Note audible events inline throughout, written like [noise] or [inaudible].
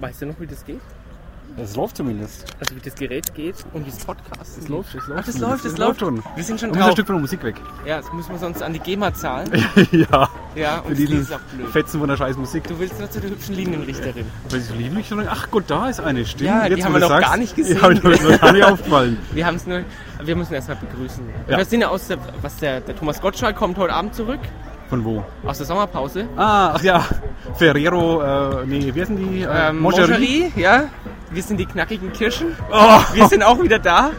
Weißt du noch, wie das geht? Es läuft zumindest. Also wie das Gerät geht und wie es Podcast Es läuft, es läuft. Ach, das läuft, das Es läuft. schon. Wir sind schon Und ist ein drauf. Stück von der Musik weg. Ja, das müssen wir sonst an die GEMA zahlen. [laughs] ja. Ja, Für und das Lied dieses ist auch blöd. Fetzen von der scheiß Musik. Du willst nur zu der hübschen Linienrichterin. Lieben mich schon. Ach Gott, da ist eine. Stimmt. Ja, die Jetzt, haben wo wir noch sagst, gar nicht gesehen. Mir ist noch gar nicht [laughs] aufgefallen. Wir haben es nur, wir müssen erstmal begrüßen. Ja. Wir sind ja aus der, was der, der Thomas Gottschalk kommt heute Abend zurück, Von wo? aus der Sommerpause. Ah, ach ja. Ferrero, äh, nee, wie heißen die? Äh, Ähm, Moncherie? Moncherie, ja. Wir sind die knackigen Kirschen. Oh, Wir sind auch wieder da.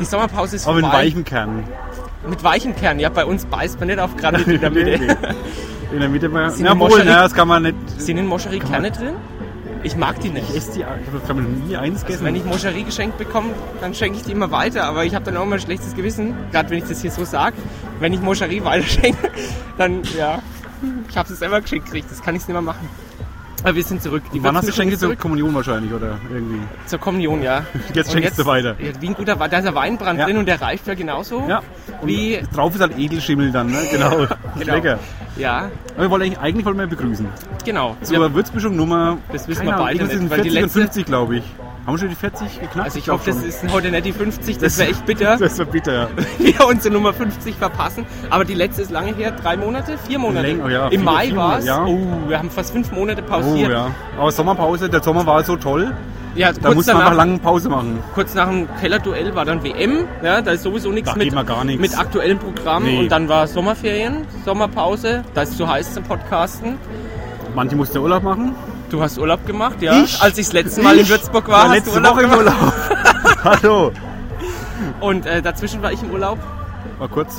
Die Sommerpause ist aber vorbei. weichem Kern. Mit weichen Kern. Ja, bei uns beißt man nicht auf Granit in der Mitte. Nee, In der Mitte mal. Sind Ja, wohl, Moncherie- na, das kann man nicht. Sind in Moncherie Kerne drin? Ich mag die nicht. Ich esse die, ich habe noch nie eins gegessen. Wenn ich Moncherie geschenkt bekomme, dann schenke ich die immer weiter. Aber ich habe dann auch immer ein schlechtes Gewissen, gerade wenn ich das hier so sage. Wenn ich Moncherie weiter [laughs] schenke, dann ja, ich habe es selber geschenkt gekriegt. Das kann ich nicht mehr machen. Aber wir sind zurück. Die Wann hast du Geschenke zur. Kommunion wahrscheinlich oder irgendwie? Zur Kommunion, ja. [laughs] Jetzt schenkst du weiter. Wie ein guter Wein. Da ist der Weinbrand Ja. drin und der reift ja genauso. Ja. Und Wie, drauf ist halt Edelschimmel dann, ne? Genau. [laughs] Genau. Lecker. ja, Aber wir wollen eigentlich, eigentlich wollen wir begrüßen. genau. Zur Ja, Würzmischung Nummer. Das wissen keine wir beide nicht, sind weil die 40 und letzte- 50, glaube ich. Haben wir schon die 40 geknackt? also ich hoffe, das ist heute nicht die 50. Das wäre echt bitter. Das so bitter, ja. [laughs] wir unsere Nummer 50 verpassen. Aber die letzte ist lange her, drei Monate, vier Monate. Länger, ja, Im vier- Mai war es. Ja. Oh, wir haben fast fünf Monate Oh pausiert. ja. Aber Sommerpause, der Sommer war so toll. Ja, Da musste man danach, einfach lange Pause machen. kurz nach dem Kellerduell war dann WM. Ja, da ist sowieso nichts mit, mit aktuellem Programm. Nee. Und dann war Sommerferien, Sommerpause. Da ist zu heiß zum Podcasten. Manche mussten Urlaub machen. Du hast Urlaub gemacht, ja? Ich? Als ich das letzte Mal in Ich? Würzburg war, Ja, hast letzte du Urlaub Woche im. Urlaub. [laughs] Hallo. Und äh, dazwischen war ich im Urlaub. Mal kurz.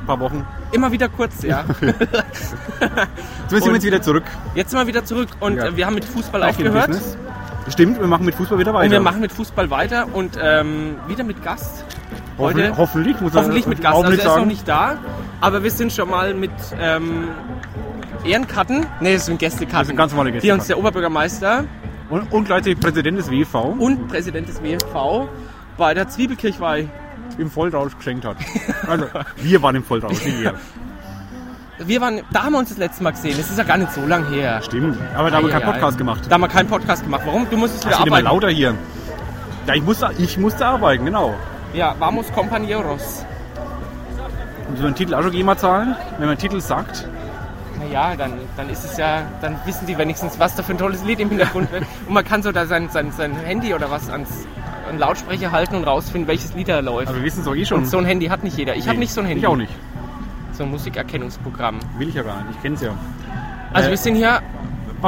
Ein paar Wochen. Immer wieder kurz, ja. [laughs] Jetzt sind wir jetzt wieder zurück. Jetzt sind wir wieder zurück und Ja. äh, wir haben mit Fußball im aufgehört. Stimmt, wir machen mit Fußball wieder weiter. Und wir machen mit Fußball weiter und ähm, wieder mit Gast. Hoffentlich, Heute hoffentlich, muss man hoffentlich mit Gast. Also er ist noch nicht da, aber wir sind schon mal mit ähm, Ehrenkarten, nee, das sind Gästekarten, Das sind ganz normale die uns Gästekarten. der Oberbürgermeister Und, und gleichzeitig Präsident des WV und Präsident des WFV bei der Zwiebelkirchweih. im Vollrausch geschenkt hat. Also, wir waren im Vollrausch, nicht ihr. Wir waren, da haben wir uns das letzte Mal gesehen. Das ist ja gar nicht so lang her. Stimmt. Aber da haben wir keinen Ei, ei, ei. Podcast gemacht. Da haben wir keinen Podcast gemacht. Warum? Du musstest wieder Das wird immer arbeiten. lauter hier. Ja, ich musste, ich musste arbeiten, genau. Ja, vamos compañeros. Müssen wir den Titel auch schon GEMA zahlen? Wenn man den Titel sagt. Naja, dann, dann ist es ja, dann wissen die wenigstens, was da für ein tolles Lied im Hintergrund wird. Und man kann so da sein, sein, sein Handy oder was ans an Lautsprecher halten und rausfinden, welches Lied da läuft. Aber wir wissen es doch eh schon. Und so ein Handy hat nicht jeder. Ich habe nicht so ein Handy. Ich auch nicht. So ein Musikerkennungsprogramm. Will ich ja gar nicht. Ich kenne es ja. Also Äh, wir sind hier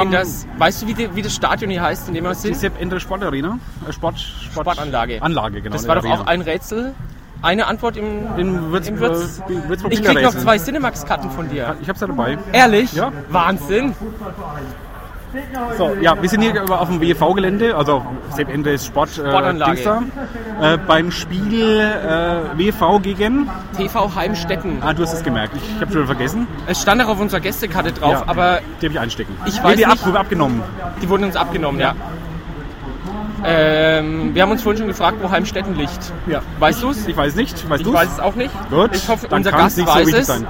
in das, weißt du, wie, die, wie das Stadion hier heißt, in dem wir Die sind? Sepp Ender Sportarena. Äh, Sport, Sport, Sportanlage. Anlage, genau. Das war doch auch Arena. ein Rätsel. Eine Antwort im, In Würz, im Würz. äh, Würzburg Ich krieg noch zwei Cinemax-Karten von dir. Ich hab's ja dabei. Ehrlich? Ja. Wahnsinn. So, ja, wir sind hier auf dem WV-Gelände, also Sepp Enders Sport, äh, äh, beim Spiel äh, WV gegen. TV Heimstetten. Ah, du hast es gemerkt. Ich habe schon vergessen. Es stand auch auf unserer Gästekarte drauf, Ja. aber Die habe ich einstecken. Ich weiß die nicht- Ab abgenommen. die wurden uns abgenommen, ja. Ähm, wir haben uns vorhin schon gefragt, wo Heimstetten liegt. Ja. Weißt du es? Ich weiß nicht. Weißt Ich du weiß es auch nicht. Gut, Ich hoffe, dann unser Gast nicht so weiß wichtig es. sein.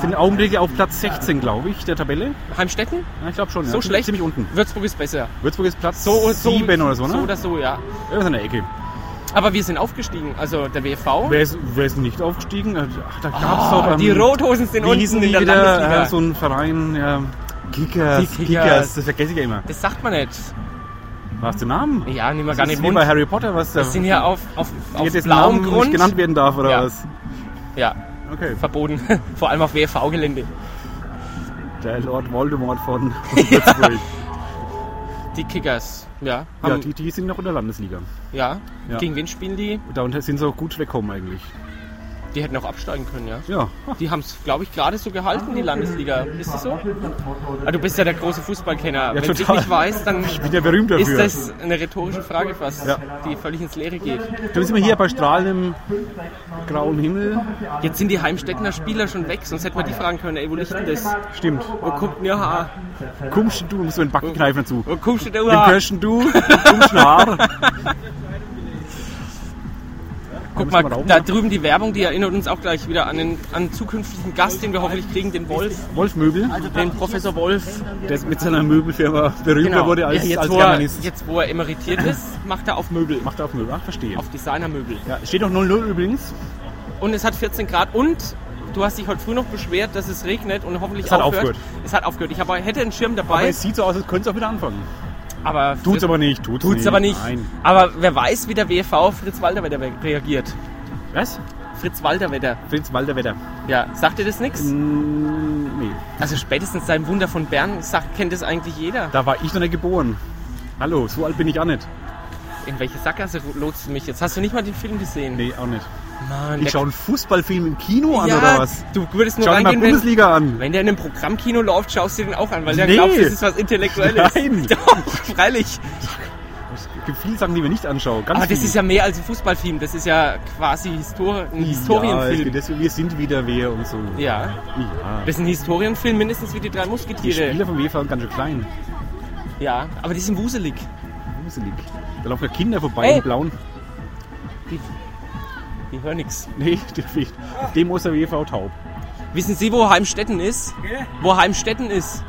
Sind Augenblicke auf Platz 16, glaube ich, der Tabelle. Heimstetten? Ja, ich glaube schon. So ja. schlecht? Ziemlich unten. Würzburg ist besser. Würzburg ist Platz So, so 7 oder so, ne? So oder so, ja. Irgendwas in der Ecke. Aber wir sind aufgestiegen. Also der WV. Wer ist, wer ist nicht aufgestiegen? Ach, da gab es doch... Ah, Ähm, die Rothosen sind unten in die der? Landesliga. Äh, so ein Verein, ja, Kickers, Die Kickers. das vergesse ich ja immer. das sagt man nicht. Hast du Namen? Ja, nehmen wir Das gar nicht wie bei Harry Potter, was da Wir sind hier auf, auf, auf blauem Namen Grund. genannt werden darf, oder Ja. was? Ja, Okay. verboten. [laughs] Vor allem auf WV-Gelände. Der Lord Voldemort von [laughs] Würzburg. Die Kickers, ja. ja, die, die sind noch in der Landesliga. ja. Ja. Gegen wen spielen die? Da sind sie auch gut weggekommen eigentlich. Die hätten auch absteigen können, ja. Ja. Die haben es, glaube ich, gerade so gehalten, die Landesliga. Ist das so? Ah, du bist ja der große Fußballkenner. Wenn ich total. nicht weiß, dann Ich bin ja berühmt ist dafür. das eine rhetorische Frage fast, Ja. die völlig ins Leere geht. Da sind wir hier bei strahlendem grauen Himmel. Jetzt sind die Heimstettener Spieler schon weg, sonst hätten wir die fragen können, ey, wo liegt denn das? Stimmt. Wo guckt denn Haar? Kommst du, musst du den Backen kneifen dazu. Wo guckst du denn Den Haar? Kirschen du, kommst du Haar. [laughs] Guck mal, rauchen? da drüben die Werbung, die erinnert uns auch gleich wieder an den an einen zukünftigen Gast, den wir hoffentlich kriegen, den Wolf, Wolf Möbel, den Professor Wolf. der mit seiner Möbelfirma berühmter wurde als, ja, jetzt, als wo er, jetzt, wo er emeritiert ist, macht er auf Möbel, Macht er auf Möbel. Ach, verstehe. auf Designermöbel. Ja, steht noch 00 übrigens. Und es hat 14 Grad und du hast dich heute früh noch beschwert, dass es regnet und hoffentlich Es hat aufhört. aufgehört. Es hat aufgehört. Ich habe, hätte einen Schirm Aber dabei, es sieht so aus, als könnte es auch wieder anfangen. Aber, Tut's aber nicht. Tut's, tut's aber nicht. Nein. Aber wer weiß, wie der WFV auf Fritz Walterwetter reagiert. Was? Fritz Walterwetter. Fritz Walderwetter. Ja, sagt dir das nichts? Mm, nee. Also spätestens sein Wunder von Bern sagt, kennt das eigentlich jeder. Da war ich noch nicht geboren. Hallo, so alt bin ich auch nicht. In welche Sackgasse lotst du mich jetzt? Hast du nicht mal den Film gesehen? Nee, auch nicht. Mann, Ich schaue einen Fußballfilm im Kino an ja, oder was? Du würdest nur Schau dir mal reingehen, wenn, Bundesliga an. wenn der in einem Programmkino läuft, schaust du den auch an, weil der Nee. glaubt, das ist was Intellektuelles. Nein. [laughs] Doch, freilich. Es gibt viele Sachen, die wir nicht anschauen. Ganz Aber das viel. ist ja mehr als ein Fußballfilm. Das ist ja quasi Histori ein Ja, Historienfilm. das, wir sind wieder wer und so. Ja, Ja. das ist ein Historienfilm, mindestens wie die drei Die Musketiere. Spieler vom WV sind ganz schön klein. Ja, aber die sind wuselig. Gruselig. Da laufen ja Kinder vorbei Ey. in blauen. Die, die hören nichts. Nee, [laughs] die fehlt. Auf dem muss der WV taub. Wissen Sie, wo Heimstetten ist? Wo Heimstetten ist?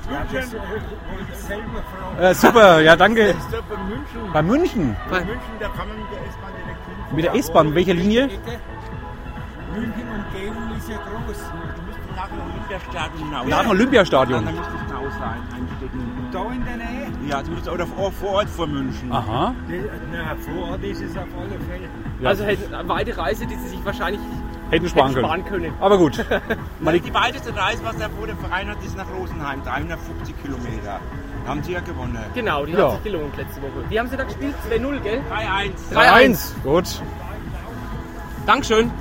Äh, super, ja danke. Bei München. Bei- München, da kann man mit der S-Bahn direkt hin. Mit der S-Bahn, welcher Linie? München Umgebung ist ja groß. Nach dem Olympiastadion hinaus. Nach dem Olympiastadion. Dann müsste ich raus rein, einstecken. Da in der Nähe? Ja, du bist oder vor, vor Ort vor München. Aha. Na, vor Ort ist es auf alle Fälle. Ja. Also hätten eine weite Reise, die Sie sich wahrscheinlich Hätten sparen hätten können. sparen können. Aber gut. [laughs] Die weiteste Reise, was der der Verein hat, ist nach Rosenheim, 350 Kilometer. Haben sie ja gewonnen. Genau, die Ja. hat sich gelohnt letzte Woche. Wie haben Sie da gespielt? 2-0, gell? 3-1. 3-1. Gut. Dankeschön.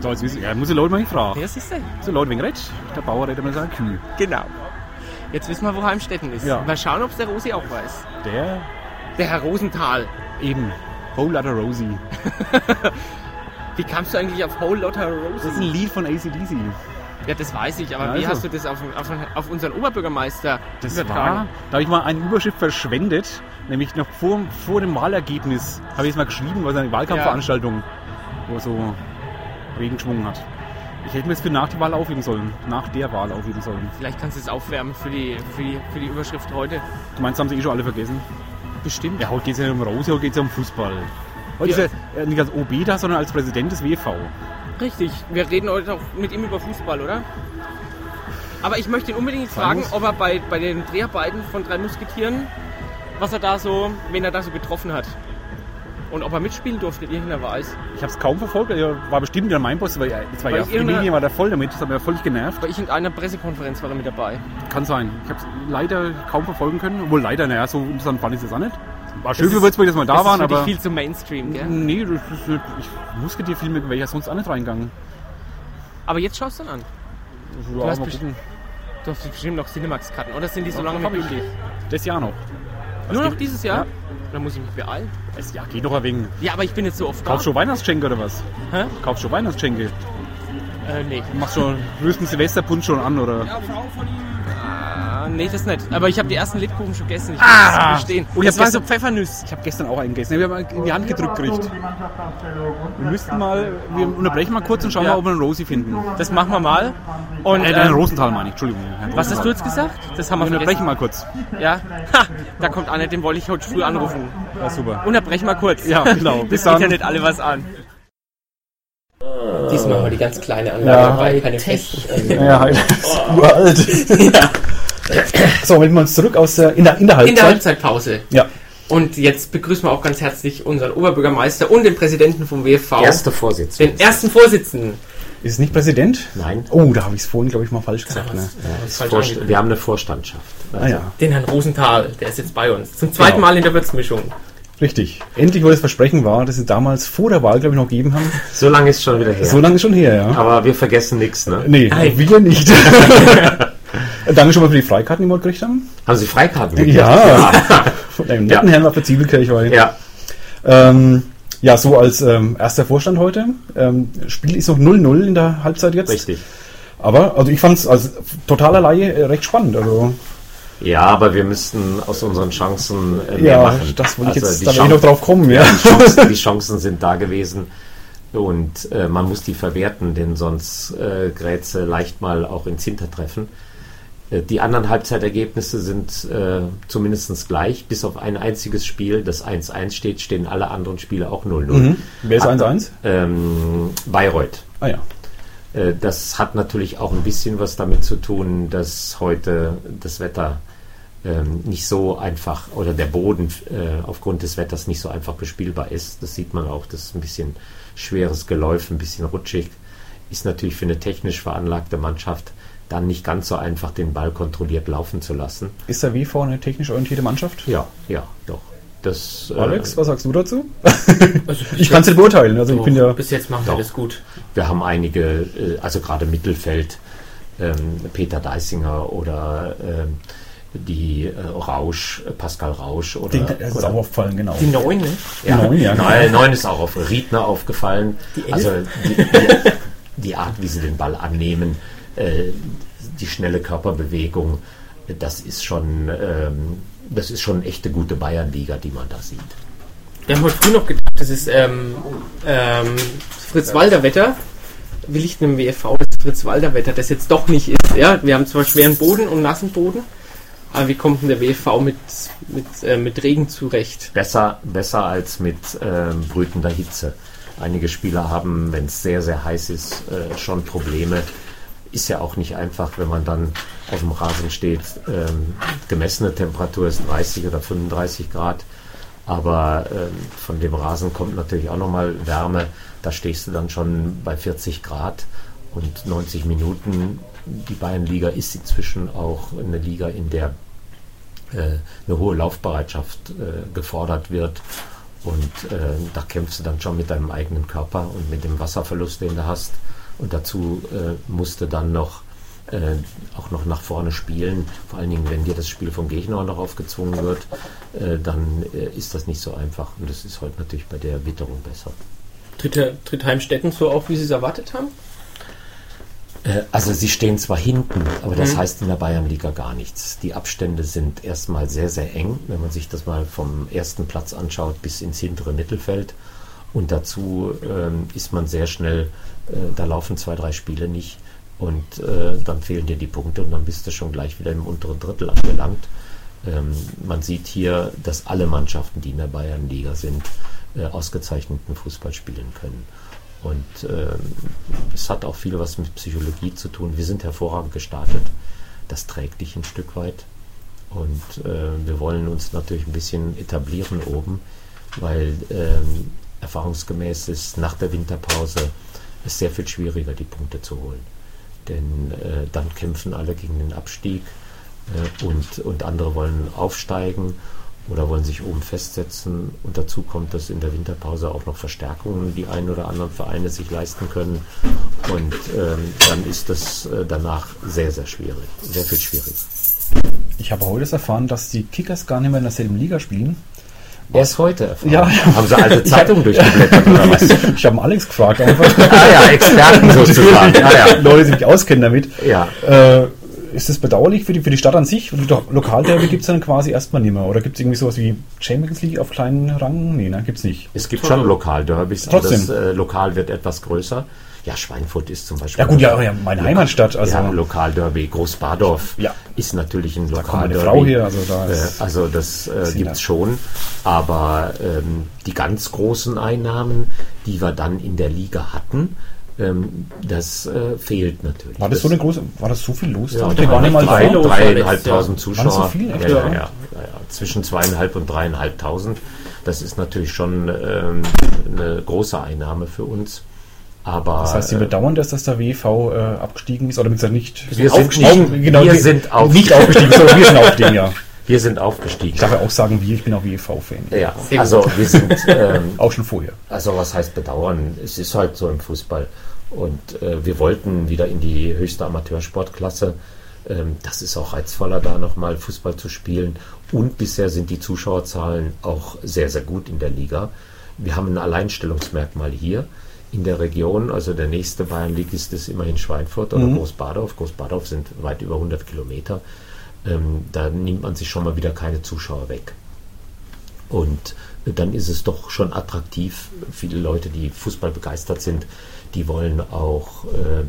So, jetzt wissen, ja, muss ich Leute mal fragen. Ja, siehst du. So, Leute, wegen Retsch. Der Bauer redet mal seine Kühe. Genau. Jetzt wissen wir, wo Heimstetten ist. Ja. Mal schauen, ob es der Rosi auch weiß. Der Der Herr Rosenthal. eben. Whole Lotta Rosie. [laughs] Wie kamst du eigentlich auf Whole Lotta Das ist Rosi? ein Lied von ACDC. Ja, das weiß ich, aber Ja, wie also. hast du das auf, auf, auf unseren Oberbürgermeister Das übertragen? war, da habe ich mal eine Überschrift verschwendet, nämlich noch vor, vor dem Wahlergebnis habe ich es mal geschrieben, weil es eine Wahlkampfveranstaltung, wo so Regen geschwungen hat. Ich hätte mir das für nach der Wahl aufheben sollen. Nach der Wahl aufheben sollen. Vielleicht kannst du es aufwärmen für die, für, die, für die Überschrift heute. Du meinst, haben sie eh schon alle vergessen? Bestimmt. Ja, heute geht es ja um Rose, heute geht es ja um Fußball. Heute Ja. ist er nicht als OB da, sondern als Präsident des WV. Richtig. Wir reden heute auch mit ihm über Fußball, oder? Aber ich möchte ihn unbedingt fragen, ob er bei, bei den Dreharbeiten von drei Musketieren, was er da so, wen er da so getroffen hat. Und ob er mitspielen durfte, irgendeiner weiß. Ich habe es kaum verfolgt, er war bestimmt wieder mein Boss, weil das ja, ich die Medien war da voll damit, das hat mir völlig genervt. Bei ich in einer Pressekonferenz war er mit dabei. Kann sein. Ich habe es leider kaum verfolgen können, obwohl leider, naja, so interessant fand ich es auch nicht. War schön Das für Würzburg, dass wir da das waren, ist aber... viel zu Mainstream, gell? Nee, das ich musste dir viel mit, wäre ja sonst auch nicht reingegangen. Aber jetzt schaust du ihn an. Ja, hast mal best- gucken. Du hast bestimmt noch Cinemax-Karten, oder sind die so lange hab mit ich. Das Jahr noch. Nur noch dieses Jahr? Ja. Dann muss ich mich beeilen. Das Jahr geht doch ein wenig. Ja, aber ich bin jetzt so oft. Kaufst du schon Weihnachtsgeschenke oder was? Hä? Kaufst du Weihnachtsgeschenke? Äh, nee. Machst schon, rührst einen Silvesterpunsch schon an, oder? Nee, das nicht. Aber ich habe die ersten Lebkuchen schon gegessen. Ich Ah! muss gestehen. Und ich das hab war so Pfeffernüsse. Ich habe gestern auch einen gegessen. Wir haben in die Hand gedrückt gekriegt. Wir müssten mal, wir unterbrechen mal kurz und schauen Ja. mal, ob wir einen Rosi finden. Das machen wir mal. Und Äh, äh, Rosenthal meine ich, Entschuldigung. Herrn was hast du Rosenthal. jetzt gesagt? Das haben wir Wir unterbrechen mal kurz. Ja. [laughs] Ha, da kommt einer, den wollte ich heute früh anrufen. Ja, super. Unterbrechen wir kurz. Ja, genau. [laughs] Bis Das geht ja dann. nicht alle was an. Diesmal haben wir die ganz kleine Anlage Ja. dabei, keine festen. Ja, [laughs] das ist uralt. ja. [coughs] So, wenn wir uns zurück aus der, in der, in der In der Halbzeitpause. Ja. Und jetzt begrüßen wir auch ganz herzlich unseren Oberbürgermeister und den Präsidenten vom WFV. Erster Vorsitzender. Den ersten Vorsitzenden. Ist es nicht Präsident? Nein. Oh, da habe ich es vorhin, glaube ich, mal falsch gesagt. Ne? Das falsch wir haben eine Vorstandschaft. Also, Ah ja, Den Herrn Rosenthal, der ist jetzt bei uns. Zum zweiten Genau. Mal in der Würzmischung. richtig. Endlich, wo das Versprechen war, das sie damals vor der Wahl, glaube ich, noch gegeben haben. So lange ist schon wieder her. So lange ist schon her, ja. Aber wir vergessen nichts, ne? Nee, Ei. wir nicht. [laughs] Danke schon mal für die Freikarten, die wir gekriegt haben. Haben Sie Freikarten gekriegt? Ja. Von einem netten Ja. Herrn Zwiebelkirche war ich. Ja. Ähm, ja, so als ähm, erster Vorstand heute. Ähm, Spiel ist noch 0-0 in der Halbzeit jetzt. Richtig. Aber also ich fand es als totaler Laie äh, recht spannend. Also Ja, aber wir müssten aus unseren Chancen äh, mehr ja, machen. das wollte ich Also jetzt die da will ich Chan- noch drauf kommen. Ja. [laughs] die, Chancen, die Chancen sind da gewesen. Und äh, man muss die verwerten, denn sonst äh, gerät sie leicht mal auch ins Hintertreffen. Äh, die anderen Halbzeitergebnisse sind äh, zumindest gleich, bis auf ein einziges Spiel, das 1-1 steht, stehen alle anderen Spiele auch 0-0. Mhm. Wer ist 1-1? Ähm, Bayreuth. Ah ja. Äh, Das hat natürlich auch ein bisschen was damit zu tun, dass heute das Wetter ähm, nicht so einfach oder der Boden äh, aufgrund des Wetters nicht so einfach bespielbar ist. Das sieht man auch, das ist ein bisschen schweres Geläuf, ein bisschen rutschig. Ist natürlich für eine technisch veranlagte Mannschaft dann nicht ganz so einfach, den Ball kontrolliert laufen zu lassen. Ist der WV eine technisch orientierte Mannschaft? Ja, ja, doch. Das, äh, Alex, was sagst du dazu? Also [laughs] Ich kann es nicht beurteilen. Also ich Doch, bin ja. bis jetzt machen wir das gut. Wir haben einige, äh, also gerade Mittelfeld, ähm, Peter Deisinger oder ähm, die äh, Rausch, äh, Pascal Rausch oder, Den, das ist oder auch aufgefallen, genau. Die neun, ne? ja, Neun, ja, neun, genau. neun ist auch auf Riedner aufgefallen. Die elf? also die, die, die Art, wie sie den Ball annehmen, äh, die schnelle Körperbewegung, äh, das ist schon, ähm, das ist schon eine echte gute Bayernliga, die man da sieht. Wir haben heute früh noch gedacht, das ist ähm, ähm, Fritz-Walter-Wetter. Will ich einem WFV das Fritz-Walter-Wetter, das jetzt doch nicht ist. Ja, wir haben zwar schweren Boden und nassen Boden, aber wie kommt denn der WFV mit, mit, äh, mit Regen zurecht? Besser, besser als mit ähm, brütender Hitze. Einige Spieler haben, wenn es sehr, sehr heiß ist, äh, schon Probleme. Ist ja auch nicht einfach, wenn man dann auf dem Rasen steht. Ähm, gemessene Temperatur ist 30 oder 35 Grad. Aber ähm, von dem Rasen kommt natürlich auch nochmal Wärme. Da stehst du dann schon bei 40 Grad und 90 Minuten. Die Bayernliga ist inzwischen auch eine Liga, in der äh, eine hohe Laufbereitschaft äh, gefordert wird. Und äh, da kämpfst du dann schon mit deinem eigenen Körper und mit dem Wasserverlust, den du hast. Und dazu äh, musst du dann noch äh, auch noch nach vorne spielen. Vor allen Dingen, wenn dir das Spiel vom Gegner noch aufgezwungen wird, äh, dann äh, ist das nicht so einfach. Und das ist heute natürlich bei der Witterung besser. Tritt, tritt Heimstetten so auf, wie sie es erwartet haben? Äh, Also sie stehen zwar hinten, aber das Mhm. heißt in der Bayernliga gar nichts. Die Abstände sind erstmal sehr, sehr eng, wenn man sich das mal vom ersten Platz anschaut bis ins hintere Mittelfeld. Und dazu ähm, ist man sehr schnell, äh, da laufen zwei, drei Spiele nicht und äh, dann fehlen dir die Punkte und dann bist du schon gleich wieder im unteren Drittel angelangt. Ähm, man sieht hier, dass alle Mannschaften, die in der Bayernliga sind, äh, ausgezeichneten Fußball spielen können. Und ähm, es hat auch viel was mit Psychologie zu tun. Wir sind hervorragend gestartet. Das trägt dich ein Stück weit. Und äh, wir wollen uns natürlich ein bisschen etablieren oben, weil ähm, erfahrungsgemäß ist nach der Winterpause es sehr viel schwieriger, die Punkte zu holen. Denn äh, dann kämpfen alle gegen den Abstieg äh, und, und andere wollen aufsteigen oder wollen sich oben festsetzen. Und dazu kommt, dass in der Winterpause auch noch Verstärkungen die ein oder anderen Vereine sich leisten können. Und ähm, dann ist das äh, danach sehr, sehr schwierig. Sehr viel schwieriger. Ich habe heute erfahren, dass die Kickers gar nicht mehr in derselben Liga spielen. Erst heute erfahren. Ja. [laughs] Haben sie alte Zeitungen durchgeblättert oder was? Ich habe Alex gefragt einfach. [laughs] ah ja, Experten sozusagen. Ah, ja. Leute, die sich auskennen damit. Ja. Äh, ist das bedauerlich für die, für die Stadt an sich? Lokalderby gibt es dann quasi erstmal nicht mehr. Oder gibt es irgendwie sowas wie Champions League auf kleinen Rang? Nee, ne, gibt's nicht. Es gibt schon Lokalderbys, aber Trotzdem. das äh, Lokal wird etwas größer. Ja, Schweinfurt ist zum Beispiel. Ja gut, ja, ja meine Heimatstadt. Also ja, Lokalderby. Großbardorf Ja. ist natürlich ein da kommt meine Lokalderby. Frau her. Also da Äh, also das äh, gibt da. es schon, aber ähm, die ganz großen Einnahmen, die wir dann in der Liga hatten, ähm, das äh, fehlt natürlich. war das so eine große, war das so viel los? ja, da? da waren waren nicht mal drei, da. los, dreieinhalbtausend Waren Zuschauer. so viel? ja, Echt, ja, ja? ja, ja, ja. Zwischen zweieinhalb und dreieinhalbtausend. Das ist natürlich schon ähm, eine große Einnahme für uns. Aber Das heißt, Sie äh, bedauern das, dass der WV äh, abgestiegen ist? Oder mit nicht, Wir sind aufgestiegen? nicht- genau, wir wir- sind auf- nicht aufgestiegen, sondern wir sind aufgestiegen, ja. [laughs] wir sind aufgestiegen. Ich darf ja auch sagen, wir, ich bin auch WV-Fan. Ja, also wir sind [laughs] ähm, Auch schon vorher. Also was heißt bedauern? Es ist halt so im Fußball. Und äh, wir wollten wieder in die höchste Amateursportklasse. Ähm, das ist auch reizvoller, da nochmal Fußball zu spielen. Und bisher sind die Zuschauerzahlen auch sehr, sehr gut in der Liga. Wir haben ein Alleinstellungsmerkmal hier in der Region. Also der nächste Bayernligist ist immerhin Schweinfurt oder Großbadorf. Großbadorf sind weit über 100 Kilometer. Ähm, da nimmt man sich schon mal wieder keine Zuschauer weg. Und dann ist es doch schon attraktiv. Viele Leute, die Fußball begeistert sind, die wollen auch, äh,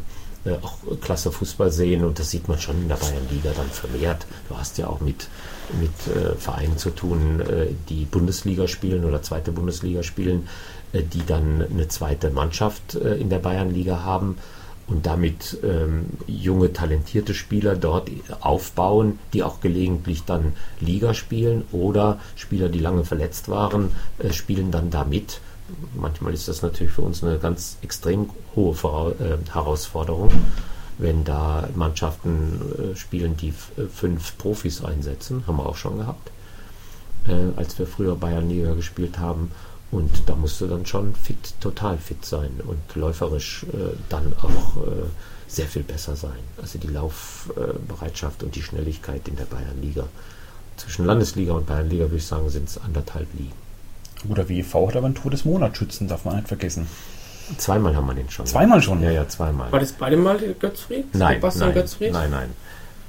äh, auch klasse Fußball sehen und das sieht man schon in der Bayernliga dann vermehrt. Du hast ja auch mit, mit äh, Vereinen zu tun, äh, die Bundesliga spielen oder zweite Bundesliga spielen, äh, die dann eine zweite Mannschaft äh, in der Bayernliga haben und damit ähm, junge, talentierte Spieler dort aufbauen, die auch gelegentlich dann Liga spielen oder Spieler, die lange verletzt waren, äh, spielen dann da mit. Manchmal ist das natürlich für uns eine ganz extrem hohe Vora äh, Herausforderung, wenn da Mannschaften äh, spielen, die äh, fünf Profis einsetzen, haben wir auch schon gehabt, äh, als wir früher Bayernliga gespielt haben. Und da musst du dann schon fit, total fit sein und läuferisch äh, dann auch äh, sehr viel besser sein. Also die Laufbereitschaft und die Schnelligkeit in der Bayernliga. Zwischen Landesliga und Bayernliga würde ich sagen, sind es anderthalb Ligen. Guter WEV hat aber einen Todesmonatschützen, darf man nicht vergessen. Zweimal haben wir den schon. Zweimal schon? Ja, ja, zweimal. War das beide Mal Götzfried? Nein, Sebastian nein, Götzfried? nein, nein.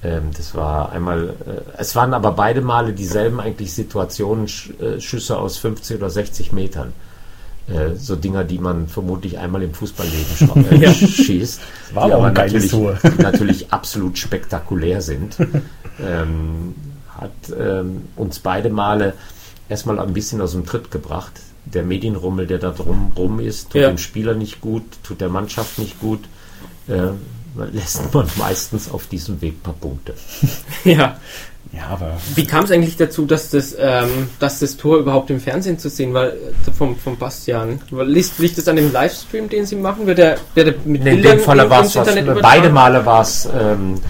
Ähm, das war einmal, äh, es waren aber beide Male dieselben eigentlich Situationen, Sch äh, Schüsse aus 50 oder 60 Metern. Äh, so Dinger, die man vermutlich einmal im Fußballleben äh, [laughs] Ja. schießt, war die aber ein natürlich, Tor. die [laughs] natürlich absolut spektakulär sind. [laughs] ähm, hat ähm, uns beide Male erstmal ein bisschen aus dem Tritt gebracht. Der Medienrummel, der da drum rum ist, tut Ja. dem Spieler nicht gut, tut der Mannschaft nicht gut. Äh, [laughs] lässt man meistens auf diesem Weg ein paar Punkte. [laughs] Ja. Ja, aber Wie kam es eigentlich dazu, dass das, ähm, dass das Tor überhaupt im Fernsehen zu sehen war, äh, vom, vom Bastian? Liegt, liegt das an dem Livestream, den Sie machen? Wird der, wird der mit Nee, in Bildern dem Falle war es Internet beide? Male war es ähm,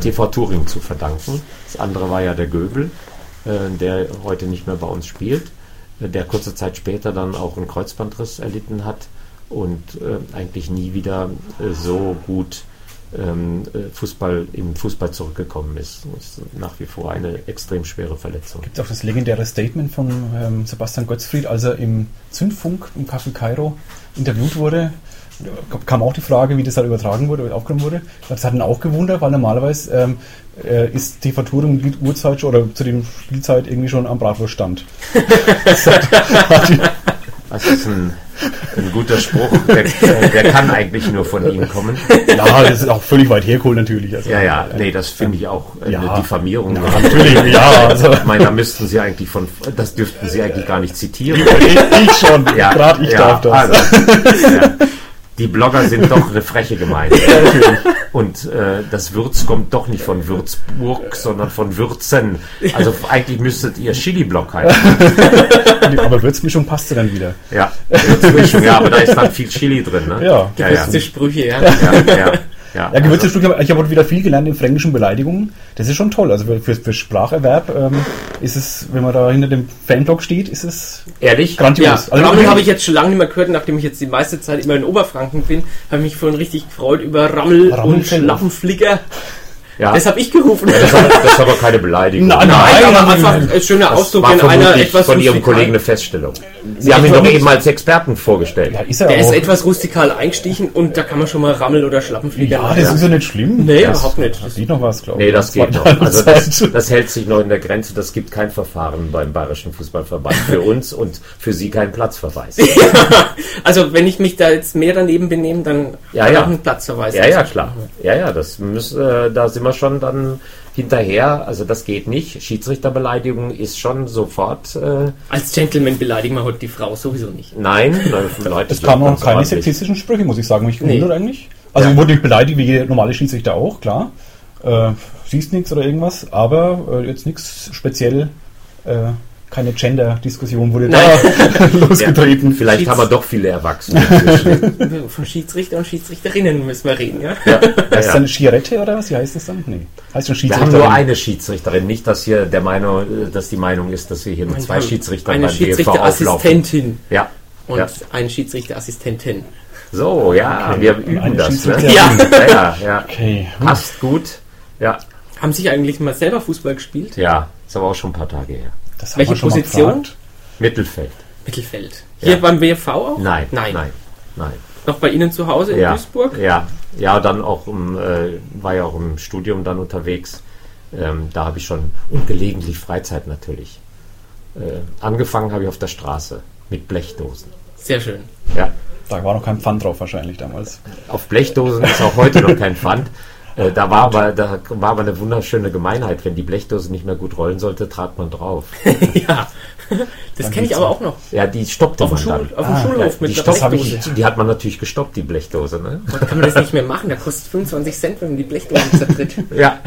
TV Touring zu verdanken. Das andere war ja der Göbel, äh, der heute nicht mehr bei uns spielt, äh, der kurze Zeit später dann auch einen Kreuzbandriss erlitten hat und äh, eigentlich nie wieder äh, so gut ähm, äh, Fußball im Fußball zurückgekommen ist. Das ist nach wie vor eine extrem schwere Verletzung. gibt auch das legendäre Statement von ähm, Sebastian Götzfried, als er im Zündfunk im Café Cairo interviewt wurde. Kam auch die Frage, wie das halt übertragen wurde, aufgenommen wurde. Das hat ihn auch gewundert, weil normalerweise ähm, äh, ist die Uhrzeit schon, oder zu dem Spielzeit irgendwie schon am Bratwurststand. [laughs] Das ist ein, ein guter Spruch, der, der kann eigentlich nur von ihm kommen. ja, das ist auch völlig weit hergeholt natürlich. Also, Ja, ja, nee, das finde ich auch äh, Ja. eine Diffamierung. Natürlich, ja. Also, Ich meine, da müssten Sie eigentlich von, das dürften Sie eigentlich gar nicht zitieren. ich, ich schon, Ja, gerade ich ja, darf das. Also, ja. Die Blogger sind doch eine freche Gemeinde. [laughs] Und äh, das Würz kommt doch nicht von Würzburg, sondern von Würzen. Also eigentlich müsstet ihr Chili-Blog heißen. [laughs] Aber Würzmischung passte dann wieder. Ja, Würzmischung, ja, aber da ist dann viel Chili drin. Ne? Ja. ja, ja. Sprüche, ja. ja, ja, ja. Ja, Gewürzestück, ich habe heute wieder viel gelernt in fränkischen Beleidigungen. Das ist schon toll. Also für, für, Spracherwerb ähm, ist es, wenn man da hinter dem Fanblog steht, ist es Ehrlich? grandios. Ja, Also Rammel wirklich- habe ich jetzt schon lange nicht mehr gehört, nachdem ich jetzt die meiste Zeit immer in Oberfranken bin, habe ich mich vorhin richtig gefreut über Rammel und Rammelfälle. Schlaffenflicker. Ja. Das habe ich gerufen. Das ist aber, das ist aber keine [laughs] Beleidigung. Nein, Nein, nein, aber einfach ein schöner Das Ausdruck, war wenn einer etwas von Ihrem Kollegen eine Feststellung. Sie haben ihn doch eben als Experten vorgestellt. Ja, ist er Der ist auch. etwas rustikal eingestiegen und da kann man schon mal Rammel oder Schlappenflieger ja, das ist ja nicht schlimm. Nee, Das- überhaupt nicht. Das sieht noch was, glaube ich. Nee, das geht noch. Also das, das hält sich noch in der Grenze. Das gibt kein Verfahren beim Bayerischen Fußballverband für [laughs] uns und für Sie keinen Platzverweis. [laughs] Also wenn ich mich da jetzt mehr daneben benehme, dann Ja, ja. auch einen Platzverweis. Ja, ja, klar. Ja, ja, das muss, äh, da sind wir schon dann hinterher. Also das geht nicht. Schiedsrichterbeleidigung ist schon sofort äh, Als Gentleman beleidigen wir heute die Frau sowieso nicht. nein. [laughs] Leute, Es kamen auch keine ordentlich. sexistischen Sprüche, muss ich sagen. Mich Nee. eigentlich. Also Ja. ich wurde nicht beleidigt, wie jeder normale Schiedsrichter auch, klar. Äh, siehst nichts oder irgendwas, aber äh, jetzt nichts speziell, äh, keine Gender-Diskussion wurde da [laughs] losgetreten. Ja, vielleicht Schieds- haben wir doch viele Erwachsene. inzwischen. [laughs] Von Schiedsrichter und Schiedsrichterinnen müssen wir reden, ja? ja, Heißt das ja. dann Schierette oder was? Wie heißt das dann? Nee. Heißt schon Wir haben nur eine Schiedsrichterin, nicht, dass hier der Meinung, dass die Meinung ist, dass wir hier nur zwei Schiedsrichter Eine beim. Schiedsrichterassistentin Ja. und ja. eine Schiedsrichterassistentin. So, ja, Okay. wir Und üben eine das. Ne? Ja, ja, ja. Okay. Passt gut. Ja, Haben Sie eigentlich mal selber Fußball gespielt? ja. Ist aber auch schon ein paar Tage her. Das Welche Position? Mittelfeld. Mittelfeld. Hier Ja. beim WFV auch? Nein, Nein. nein, nein. Noch bei Ihnen zu Hause in ja, Duisburg? Ja, ja, dann auch im, äh, war ja auch im Studium dann unterwegs. Ähm, da habe ich schon und gelegentlich Freizeit natürlich. Äh, angefangen habe ich auf der Straße mit Blechdosen. Sehr schön. Ja, Da war noch kein Pfand drauf wahrscheinlich damals. auf Blechdosen ist auch heute noch kein Pfand. Äh, da, war aber, da war aber eine wunderschöne Gemeinheit. Wenn die Blechdose nicht mehr gut rollen sollte, trat man drauf. [laughs] ja. Das kenne ich aber auch noch. Ja, die stoppte Auf man Schul dann. auf dem Ah, Schulhof Die, mit der stopp, hab ich, Blechdose. die hat man natürlich gestoppt, die Blechdose. Ne? Heute kann man das nicht mehr machen, da kostet 25 Cent, wenn man die Blechdose zertritt. [laughs] Ja.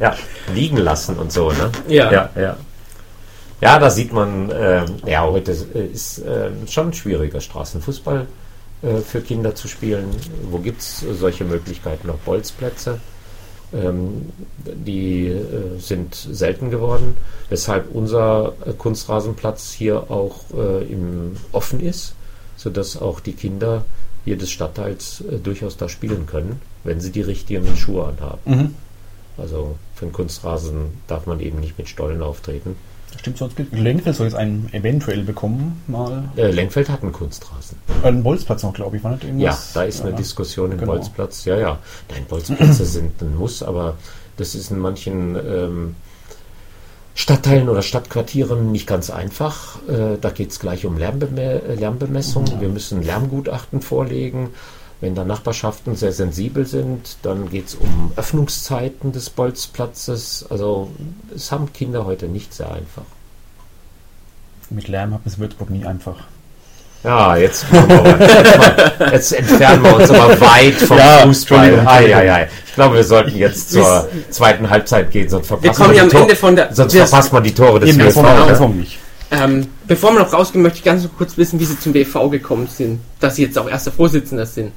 ja, liegen lassen und so, ne? Ja. Ja, ja. Ja, da sieht man, ähm, ja, heute ist ähm, schon schwieriger, Straßenfußball äh, für Kinder zu spielen. Wo gibt es solche Möglichkeiten? Noch Bolzplätze. Ähm, die äh, sind selten geworden, weshalb unser äh, Kunstrasenplatz hier auch äh, im offen ist, sodass auch die Kinder hier des Stadtteils äh, durchaus da spielen können, wenn sie die richtigen Schuhe anhaben. Mhm. Also für einen Kunstrasen darf man eben nicht mit Stollen auftreten. Stimmt sonst nicht. Lenkfeld soll jetzt einen eventuell bekommen, mal. Äh, Lenkfeld hat einen Kunstrasen. Äh, Einen Bolzplatz noch, glaube ich, war nicht Ja, irgendwas? da ist eine Ja. Diskussion im Genau. Bolzplatz. Ja, ja. Nein, Bolzplätze [clears throat] sind ein Muss, aber das ist in manchen ähm, Stadtteilen oder Stadtquartieren nicht ganz einfach. Äh, da geht es gleich um Lärmbeme äh, Lärmbemessung. Wir müssen Lärmgutachten vorlegen. Wenn da Nachbarschaften sehr sensibel sind, dann geht es um Öffnungszeiten des Bolzplatzes. Also es haben Kinder heute nicht sehr einfach. Mit Lärm hat es Würzburg nie einfach. Ja, jetzt, wir mal, jetzt, entfernen wir uns aber weit vom Ja, Fußball. Ei, ei, ei. Ich glaube, wir sollten jetzt zur zweiten Halbzeit gehen, sonst Wir verpassen ja am die von der. sonst wir- verpasst man die Tore des wir wir nicht. Ähm, bevor wir noch rausgehen, möchte ich ganz kurz wissen, wie Sie zum BV gekommen sind. Dass Sie jetzt auch erster Vorsitzender sind.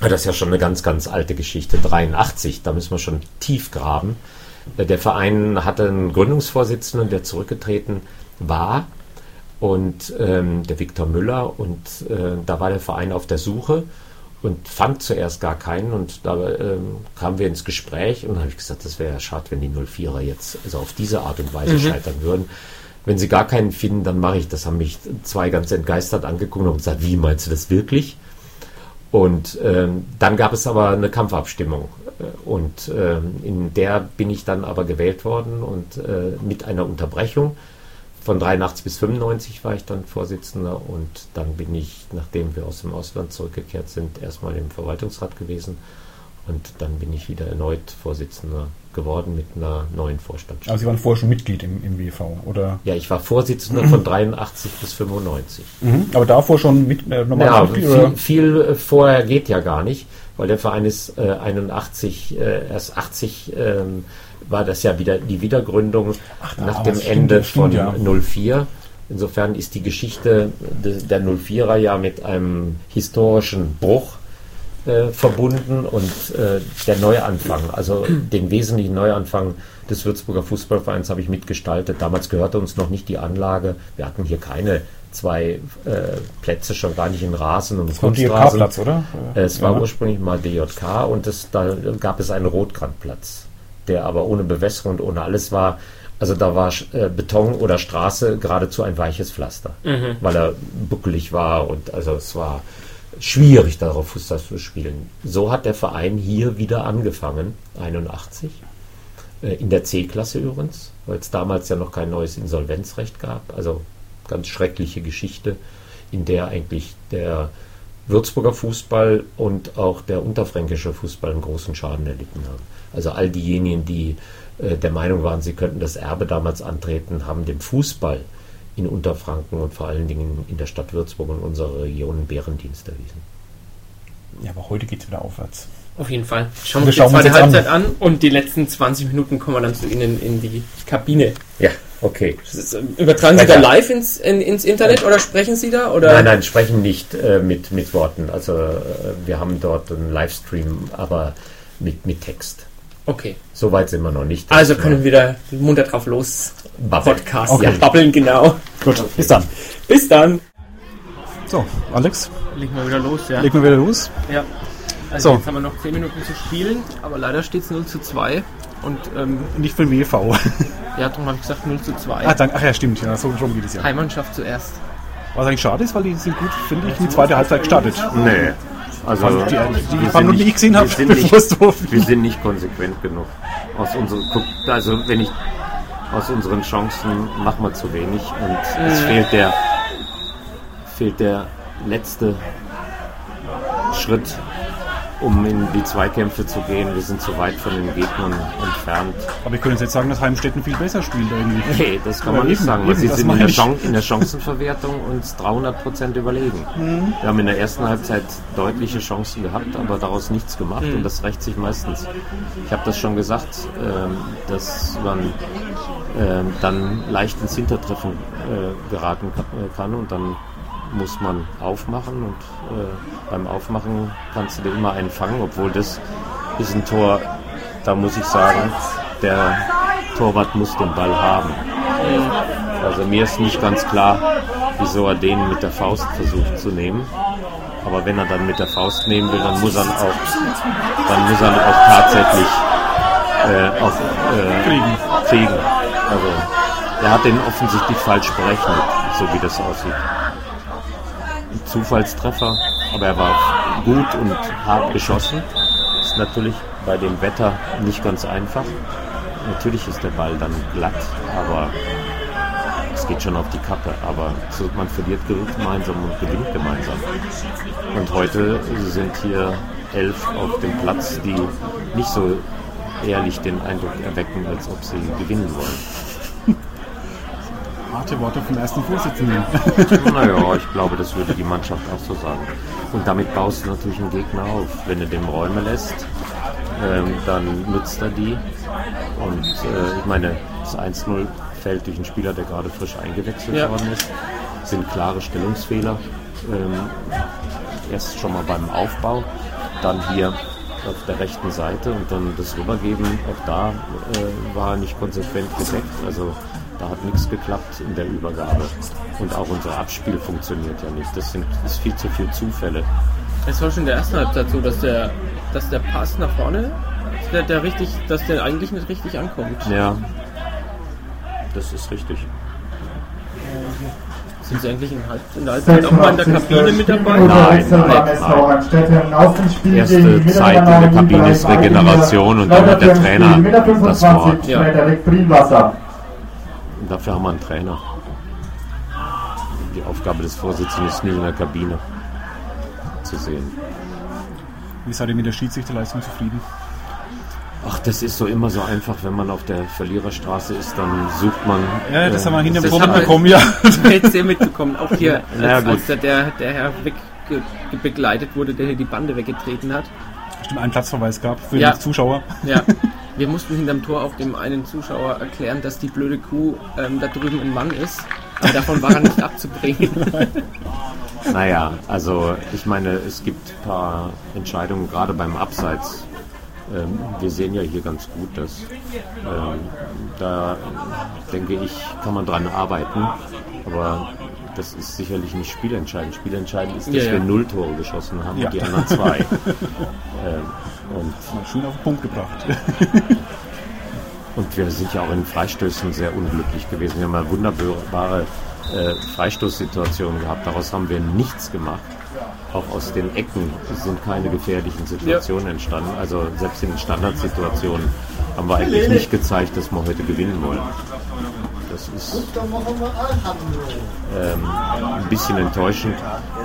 Das ist ja schon eine ganz, ganz alte Geschichte. 83, da müssen wir schon tief graben. Äh, Der Verein hatte einen Gründungsvorsitzenden, der zurückgetreten war. Und ähm, der Viktor Müller. Und äh, da war der Verein auf der Suche und fand zuerst gar keinen. Und da ähm, kamen wir ins Gespräch und habe ich gesagt, das wäre ja schade, wenn die 04er jetzt also auf diese Art und Weise scheitern würden. Wenn sie gar keinen finden, dann mache ich das. Haben mich zwei ganz entgeistert angeguckt und gesagt, wie meinst du das wirklich? Und ähm, dann gab es aber eine Kampfabstimmung. Äh, Und ähm, in der bin ich dann aber gewählt worden und äh, mit einer Unterbrechung. Von 83 bis 95 war ich dann Vorsitzender und dann bin ich, nachdem wir aus dem Ausland zurückgekehrt sind, erstmal im Verwaltungsrat gewesen und dann bin ich wieder erneut Vorsitzender geworden mit einer neuen Vorstandschaft. Aber Sie waren vorher schon Mitglied im, im WV, oder? Ja, ich war Vorsitzender von 83 bis 95. Mhm. Aber davor schon mit, äh, normales Ja, Mitglied, oder? viel, viel äh, vorher geht ja gar nicht, weil der Verein ist äh, 81, äh, erst 80 ähm, war das ja wieder die Wiedergründung da, nach dem stimmt, Ende stimmt, von ja. 04. Insofern ist die Geschichte de, der 04er ja mit einem historischen Bruch äh, verbunden und äh, der Neuanfang, also den wesentlichen Neuanfang des Würzburger Fußballvereins habe ich mitgestaltet. Damals gehörte uns noch nicht die Anlage. Wir hatten hier keine zwei äh, Plätze, schon gar nicht in Rasen und Das war Kunstrasen. DRK-Platz, oder? Äh, Es war Ja. ursprünglich mal DJK und es, da gab es einen Rotgrandplatz, der aber ohne Bewässerung und ohne alles war. Also da war äh, Beton oder Straße geradezu ein weiches Pflaster, weil er buckelig war und also es war schwierig darauf Fußball zu spielen. So hat der Verein hier wieder angefangen, 81, äh, in der C-Klasse übrigens, weil es damals ja noch kein neues Insolvenzrecht gab. Also ganz schreckliche Geschichte, in der eigentlich der Würzburger Fußball und auch der unterfränkische Fußball einen großen Schaden erlitten haben. Also all diejenigen, die äh, der Meinung waren, sie könnten das Erbe damals antreten, haben dem Fußball in Unterfranken und vor allen Dingen in der Stadt Würzburg und unserer Region Bärendienst erwiesen. Ja, aber heute geht es wieder aufwärts. Auf jeden Fall. Schauen wir Wir uns die zweite jetzt an. Halbzeit an. und die letzten 20 Minuten kommen wir dann zu Ihnen in die Kabine. Ja, okay. Übertragen Sie Ja, da live ins, in, ins Internet oder sprechen Sie da? Oder? Nein, nein, sprechen nicht äh, mit, mit Worten. Also äh, wir haben dort einen Livestream, aber mit, mit Text. Okay. So weit sind wir noch nicht. Also können wir da munter drauf los Babbeln. Podcast. Okay. Ja, babbeln, genau. Gut, bis dann. Bis dann. So, Alex, Legen wir wieder los, ja. legen wir wieder los. ja. Also So. jetzt haben wir noch 10 Minuten zu spielen, aber leider steht es 0 zu 2. Und ähm, Nicht für den WV. ja, darum habe ich gesagt 0 zu 2. ah, danke. Ach ja, stimmt. Ja, so schon geht es ja. Heimmannschaft zuerst. Was eigentlich schade ist, weil die sind gut, finde ich, in die zweite Halbzeit gestartet. Nee. Also, Die, die, die paar Minuten, die ich gesehen habe, wir [laughs] wir sind nicht konsequent genug. Aus unserer, guck, also wenn ich aus unseren Chancen machen wir zu wenig und es fehlt der, fehlt der letzte Schritt, um in die Zweikämpfe zu gehen. Wir sind zu weit von den Gegnern entfernt. Aber ich könnte jetzt nicht sagen, dass Heimstetten viel besser spielt irgendwie. Nee, das kann Ja, man nicht eben, sagen, weil sie sind in der. Chan in der Chancenverwertung uns 300 Prozent überlegen. Wir haben in der ersten Halbzeit deutliche Chancen gehabt, aber daraus nichts gemacht und das rächt sich meistens. Ich habe das schon gesagt, ähm, dass man ähm, dann leicht ins Hintertreffen äh, geraten äh, kann und dann muss man aufmachen und äh, beim Aufmachen kannst du dir immer einen fangen, obwohl das ist ein Tor, da muss ich sagen, der Torwart muss den Ball haben. Also mir ist nicht ganz klar, wieso er den mit der Faust versucht zu nehmen. Aber wenn er dann mit der Faust nehmen will, dann muss er auch, dann muss er auch tatsächlich äh, auf, äh, Kriegen. kriegen. Also er hat den offensichtlich falsch berechnet, so wie das aussieht. Zufallstreffer, aber er war gut und hart geschossen. Ist natürlich bei dem Wetter nicht ganz einfach. Natürlich ist der Ball dann glatt, aber es geht schon auf die Kappe. Aber man verliert gemeinsam und gewinnt gemeinsam. Und heute sind hier elf auf dem Platz, die nicht so ehrlich den Eindruck erwecken, als ob sie gewinnen wollen. Harte Worte vom ersten Vorsitzenden. Naja, ich glaube, das würde die Mannschaft auch so sagen. Und damit baust du natürlich einen Gegner auf. Wenn du dem Räume lässt, ähm, dann nutzt er die. Und äh, ich meine, das 1-0 fällt durch einen Spieler, der gerade frisch eingewechselt Ja. worden ist. Sind klare Stellungsfehler. Ähm, erst schon mal beim Aufbau, dann hier auf der rechten Seite und dann das Rübergeben, auch da äh, war er nicht konsequent gedeckt. Also da hat nichts geklappt in der Übergabe. Und auch unser Abspiel funktioniert ja nicht. Das sind ist viel zu viel Zufälle. Es war schon in der ersten Halbzeit so, dass der, dass der Pass nach vorne, der, der richtig, dass der eigentlich nicht richtig ankommt. Ja, das ist richtig. Sind sie eigentlich in, Halb in der Halbzeit auch mal in der 86. Kabine mit dabei? Nein, nein, Erste Zeit in der Kabine ist Regeneration und dann hat der Trainer das 25, Wort. Ja. Und dafür haben wir einen Trainer. Die Aufgabe des Vorsitzenden ist nur in der Kabine zu sehen. Wie seid ihr mit der Schiedsrichterleistung zufrieden? Ach, das ist so immer so einfach, wenn man auf der Verliererstraße ist, dann sucht man. Ja, das äh, haben wir hinterm das Tor mitbekommen, ja. Jetzt sehr mitbekommen, auch hier, [laughs] Ja, als, gut. als der, der, Herr wegbegleitet wurde, der hier die Bande weggetreten hat. Stimmt, einen Platzverweis gab für Ja. die Zuschauer. Ja, [laughs] wir mussten hinterm Tor auch dem einen Zuschauer erklären, dass die blöde Kuh ähm, da drüben ein Mann ist. Aber davon war er nicht abzubringen. [laughs] Naja, also ich meine, es gibt ein paar Entscheidungen, gerade beim Abseits. Ähm, wir sehen ja hier ganz gut, dass ähm, da denke ich, kann man dran arbeiten. Aber das ist sicherlich nicht spielentscheidend. Spielentscheidend ist, dass Ja, ja. wir null Tore geschossen haben Ja. und die anderen zwei. [laughs] ähm, und Schön auf den Punkt gebracht. [laughs] Und wir sind ja auch in Freistößen sehr unglücklich gewesen. Wir haben ja wunderbare äh, Freistoßsituationen gehabt. Daraus haben wir nichts gemacht. Auch aus den Ecken sind keine gefährlichen Situationen entstanden. Also selbst in den Standardsituationen haben wir eigentlich nicht gezeigt, dass wir heute gewinnen wollen. Das ist ähm, ein bisschen enttäuschend,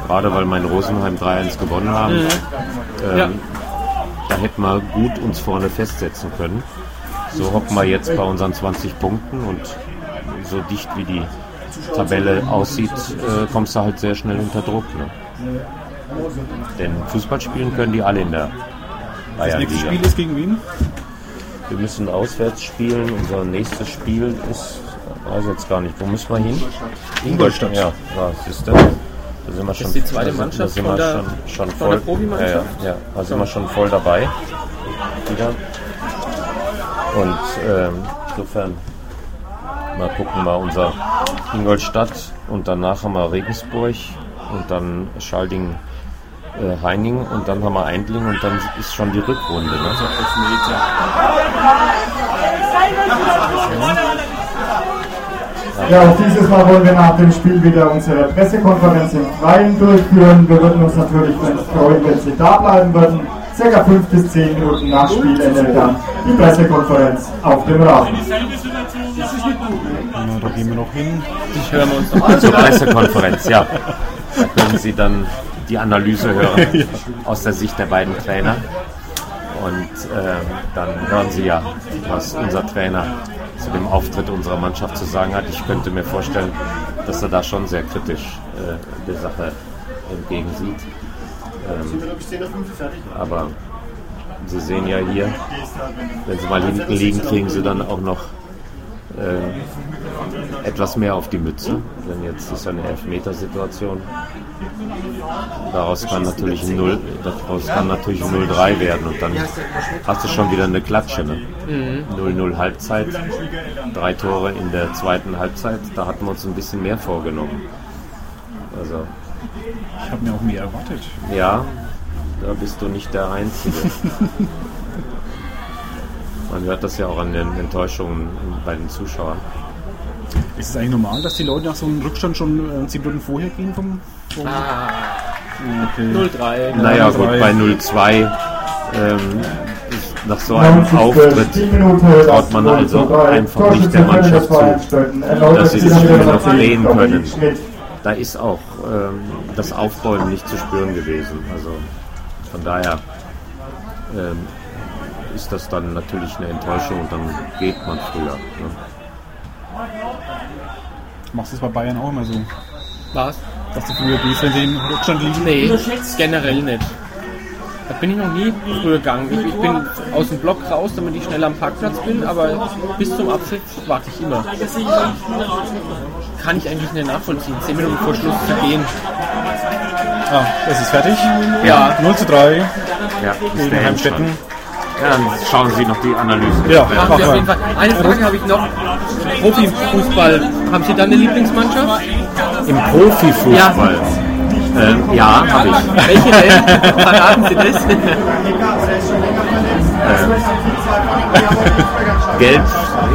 gerade weil wir in Rosenheim 3-1 gewonnen haben. Ähm, Ja. Da hätten wir gut uns vorne festsetzen können. So hocken wir jetzt bei unseren 20 Punkten und so dicht wie die Tabelle aussieht, äh, kommst du halt sehr schnell unter Druck. Ne? Denn Fußball spielen können die alle in der Das nächste. Spiel ist gegen wen? Wir müssen auswärts spielen. Unser nächstes Spiel ist, weiß jetzt gar nicht, wo müssen wir hin? Ingolstadt. Ja, ja siehst du. Da sind wir schon, ist die zweite da sind- Mannschaft da sind von wir der- schon, schon voll. der Profimannschaft? Ja, ja, da sind wir schon voll dabei. Wieder. Und ähm, insofern mal gucken wir unser Ingolstadt und danach haben wir Regensburg und dann Schalding äh, Heining und dann haben wir Eindling und dann ist schon die Rückrunde. Ne? Ja, auch dieses Mal wollen wir nach dem Spiel wieder unsere Pressekonferenz im Freien durchführen. Wir würden uns natürlich freuen, wenn Sie da bleiben würden. Circa fünf bis zehn Minuten nach Spielende dann die Pressekonferenz auf dem Rasen. Situation, was gehen wir noch hin. Ich höre uns noch Zur Pressekonferenz, ja. Da können Sie dann die Analyse hören [laughs] aus der Sicht der beiden Trainer. Und ähm, dann hören Sie ja, was unser Trainer zu dem Auftritt unserer Mannschaft zu sagen hat. Ich könnte mir vorstellen, dass er da schon sehr kritisch äh, der Sache entgegensieht. Ähm, aber Sie sehen ja hier, wenn Sie mal hinten liegen, kriegen Sie dann auch noch äh, etwas mehr auf die Mütze. Denn jetzt ist ja eine Elfmetersituation. Daraus kann natürlich ein 0, daraus kann natürlich ein 0-3 werden und dann hast du schon wieder eine Klatsche. Ne? 0-0 Halbzeit, drei Tore in der zweiten Halbzeit. Da hatten wir uns ein bisschen mehr vorgenommen. Also Ich habe mir auch mehr erwartet. ja, da bist du nicht der Einzige. [laughs] Man hört das ja auch an den Enttäuschungen bei den Zuschauern. Ist es eigentlich normal, dass die Leute nach so einem Rückstand schon äh, 10 Minuten vorher gehen vom, vom Ah, okay. 03. Naja, drei. gut, bei 0-2 ähm, ist nach so einem 90. Auftritt traut man also 0 zu 3. einfach nicht der Mannschaft zu, dass sie ist das Spiel noch drehen können. Da ist auch ähm, das Aufbäumen nicht zu spüren gewesen. Also von daher ähm, ist das dann natürlich eine Enttäuschung und dann geht man früher. Ne? Machst du es bei Bayern auch immer so? Was? Dass du früher gehst, wenn sie im Rückstand liegen? Nee, generell nicht. Da bin ich noch nie früher gegangen. Ich, ich bin aus dem Block raus, damit ich schnell am Parkplatz bin, aber bis zum Abpfiff warte ich immer. Kann ich eigentlich nicht nachvollziehen, 10 Minuten vor Schluss zu gehen. Ah, es ist fertig. Ja, 0 zu 3 Ja, gegen Heimstetten. Ja, dann schauen Sie noch die Analyse. Ja, machen mach Sie auf jeden Fall. Eine Frage habe ich noch. Profifußball, haben Sie da eine Lieblingsmannschaft? Im Profifußball. Ähm, ja, habe ich. Welche denn? [laughs] Verraten Sie das? Gelb,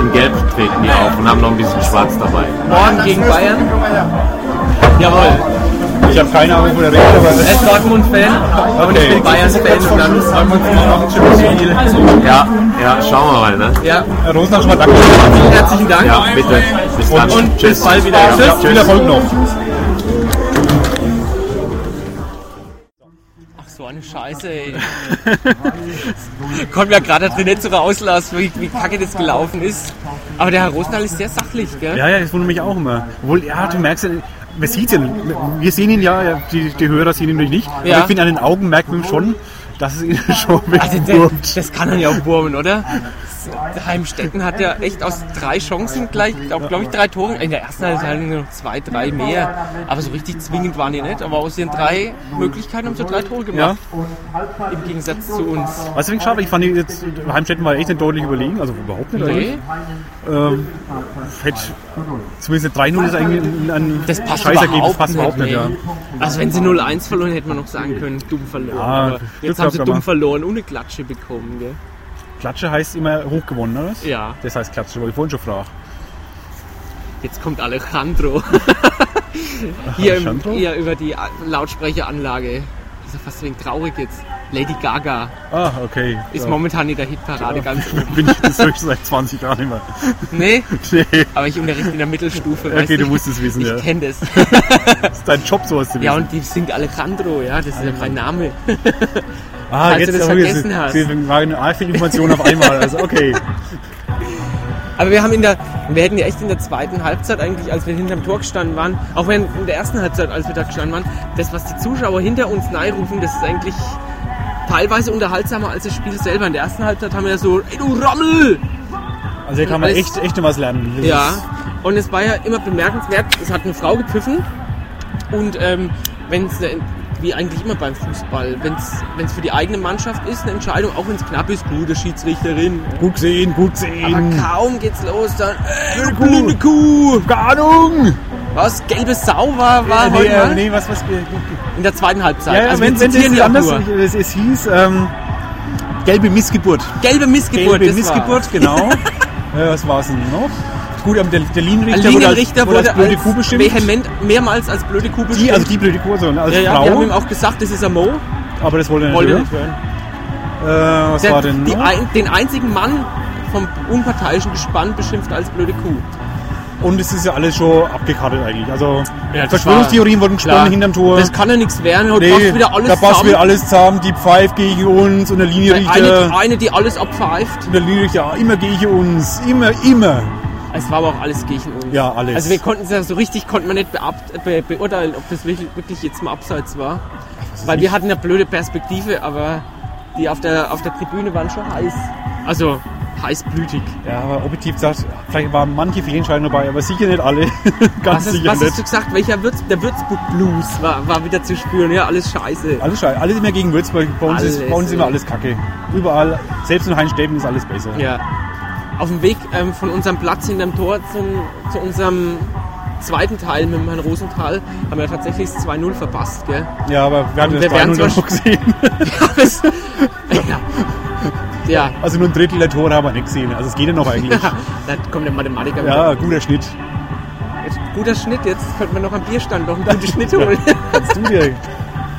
in Gelb treten die auf und haben noch ein bisschen Schwarz dabei. Morgen gegen Bayern? Jawohl. Ich habe keine Ahnung, wo der redet, aber Er ist Dortmund-Fan, aber ich Okay. bin Bayern-Fan und dann sagen wir uns mal noch ein schönes Spiel. Ja, ja, schauen wir mal, ne? Ja, Herr Rosenach schon mal danke. vielen herzlichen Dank. Ja, bitte. Bis dann. Und bis bald wieder. Ja, Tschüss. viel Erfolg noch. Ach, so eine Scheiße, ey. Kommt ja gerade drin nicht so rauslassen, wie, wie kacke das gelaufen ist. Aber der Herr Rosenthal ist sehr sachlich, gell? Ja, ja, das wundert mich auch immer. Obwohl, ja, du merkst ja, man sieht ja, wir sehen ihn ja, ja, die, die Hörer sehen ihn natürlich nicht, Ja. aber ich finde an den Augen merkt man schon, dass es ihn [laughs] schon Also wegwurmt. das kann er ja auch wurmen, oder? Heimstetten hat ja echt aus drei Chancen gleich, glaube glaub ich, drei Tore. In der ersten Halbzeit noch zwei, drei mehr. Aber so richtig zwingend waren die nicht. Aber aus ihren drei Möglichkeiten haben sie drei Tore gemacht. Im Gegensatz zu uns. Was ich schade, ich fand die jetzt, Heimstetten war echt nicht deutlich überlegen, also überhaupt nicht. Nee, Ähm, hätte, zumindest 3-0 ist eigentlich ein, ein das passt Scheißergebnis, überhaupt passt überhaupt nicht, nee. ja. Also wenn sie 0-1 verloren, hätte man noch sagen können, dumm verloren. Glück jetzt haben sie gehabt, dumm verloren, ohne Klatsche bekommen. Gell? Klatsche heißt immer hoch gewonnen, oder? was? Ja, Das heißt Klatsche, wollte ich vorhin schon fragen. jetzt kommt Alejandro. [laughs] [laughs] Hier, im, Alejandro? hier über die Lautsprecheranlage. Das ist ja fast wegen traurig jetzt. Lady Gaga Ah, okay. ist ja. momentan in der Hitparade ganz [laughs] oben. Bin ich das höchste seit 20 Jahren immer. Nee, Nee, aber ich unterrichte in der Mittelstufe. weißt okay, du musst es wissen, Ich ja. kenne das. Das ist dein Job, sowas zu wissen. Ja, und die singt Alejandro, ja, das ist ja mein Name. Ah, falls du das vergessen hast. Sie waren ah, viele Informationen auf einmal, also okay. [laughs] Aber wir haben in der, wir hätten ja echt in der zweiten Halbzeit eigentlich, als wir hinterm Tor gestanden waren, auch wenn in der ersten Halbzeit, als wir da gestanden waren, das, was die Zuschauer hinter uns rufen, das ist eigentlich teilweise unterhaltsamer als das Spiel selber. In der ersten Halbzeit haben wir ja so, ey du Rammel! Also hier kann man echt, echt noch was lernen. Das Ja, ist- und es war ja immer bemerkenswert, es hat eine Frau gepfiffen und ähm, wenn es, wie eigentlich immer beim Fußball, wenn es für die eigene Mannschaft ist, eine Entscheidung, auch wenn es knapp ist, gute Schiedsrichterin, Gut gesehen, gut aber gesehen. kaum geht's los, dann, ey, du blinde Kuh! Keine Ahnung! Was? Gelbe Sau war, war nee, heute äh, mal? nee, was, was, in der zweiten Halbzeit. ja, ja, also wenn wir es anders, es, es hieß, ähm, gelbe Missgeburt. Gelbe Missgeburt. Gelbe Missgeburt, genau. [laughs] äh, was war es denn noch? Gut, aber der, der Linienrichter, Der wurde als- Linienrichter wurde als blöde Kuh bestimmt. vehement mehrmals als blöde Kuh bestimmt. Die, also die blöde Kuh, sondern als ja, ja, Frau. wir haben ihm auch gesagt, das ist ein Mo. aber das wollte er nicht Wollte nicht hören. Äh, was Der, war denn die ein, den einzigen Mann vom unparteiischen Gespann beschimpft als blöde Kuh. Und es ist ja alles schon abgekartet eigentlich. Also Ja, Verschwörungstheorien wurden gesponnen Klar. hinterm Tor. Das kann ja nichts werden. Heute Nee, wieder alles da passt wieder alles zusammen. Die Pfeife gegen uns und der eine, Linienrichter. eine, die alles abpfeift. Und der Linienrichter, immer gegen uns. Immer, immer. Es war aber auch alles gegen uns. Ja, alles. Also wir konnten es ja so richtig, konnten wir nicht be beurteilen, ob das wirklich, wirklich jetzt mal abseits war. Weil wir hatten eine blöde Perspektive, aber die auf der, auf der Tribüne waren schon heiß. Also heißblütig. Ja, aber objektiv gesagt, vielleicht waren manche Fehlentscheidungen dabei, aber sicher nicht alle. [laughs] Ganz Was, hast, sicher was nicht. hast du gesagt? Welcher Würz, der Würzburg Blues war, war wieder zu spüren. Ja, alles scheiße. Alles scheiße. Alles immer gegen Würzburg. Bei uns, ist, Alles, bei uns ist immer alles kacke. Überall, selbst in Heinz-Stäben ist alles besser. Ja. Auf dem Weg ähm, von unserem Platz hinterm Tor zum, zu unserem zweiten Teil mit dem Herrn Rosenthal haben wir tatsächlich das 2-0 verpasst, gell? Ja, aber wir hatten Und das wir wären 3-0 dann zwar- noch gesehen. [laughs] Das- ja. ja. Also nur ein Drittel der Tore haben wir nicht gesehen. Also es geht ja noch eigentlich. [laughs] Da kommt der Mathematiker mit. Ja, guter Schnitt. Guter Schnitt, jetzt könnte man noch am Bierstand noch einen guten [laughs] Schnitt holen. Kannst du dir.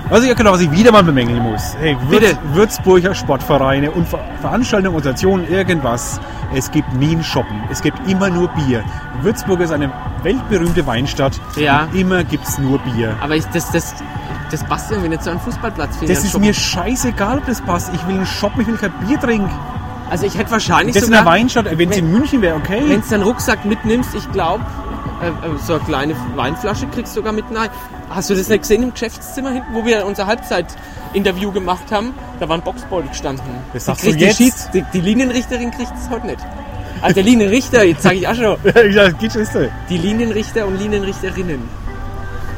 Was ich, genau, was ich wieder mal bemängeln muss. Hey, Würz, Bitte. Würzburger Sportvereine und Ver Veranstaltungen, Organisationen, irgendwas. Es gibt nie ein Shoppen. Es gibt immer nur Bier. Würzburg ist eine weltberühmte Weinstadt. Ja. Immer gibt es nur Bier. Aber ich, das, das, das passt irgendwie nicht zu einem Fußballplatz. Das ist schon. mir scheißegal, ob das passt. Ich will einen Shoppen, ich will kein Bier trinken. Also ich hätte wahrscheinlich Das in der sogar, Weinstadt, wenn es in München wäre, okay. wenn du deinen Rucksack mitnimmst, ich glaube, äh, äh, so eine kleine Weinflasche kriegst du sogar mit rein. Hast du das nicht gesehen im Geschäftszimmer hinten, wo wir unser Halbzeit-Interview gemacht haben? Da war ein Boxbeutel gestanden. Das Die sagst du die, jetzt? Schieds- die, die Linienrichterin kriegt es heute nicht. Also der Linienrichter, jetzt sage ich auch schon, [laughs] geht schon, die Linienrichter und Linienrichterinnen.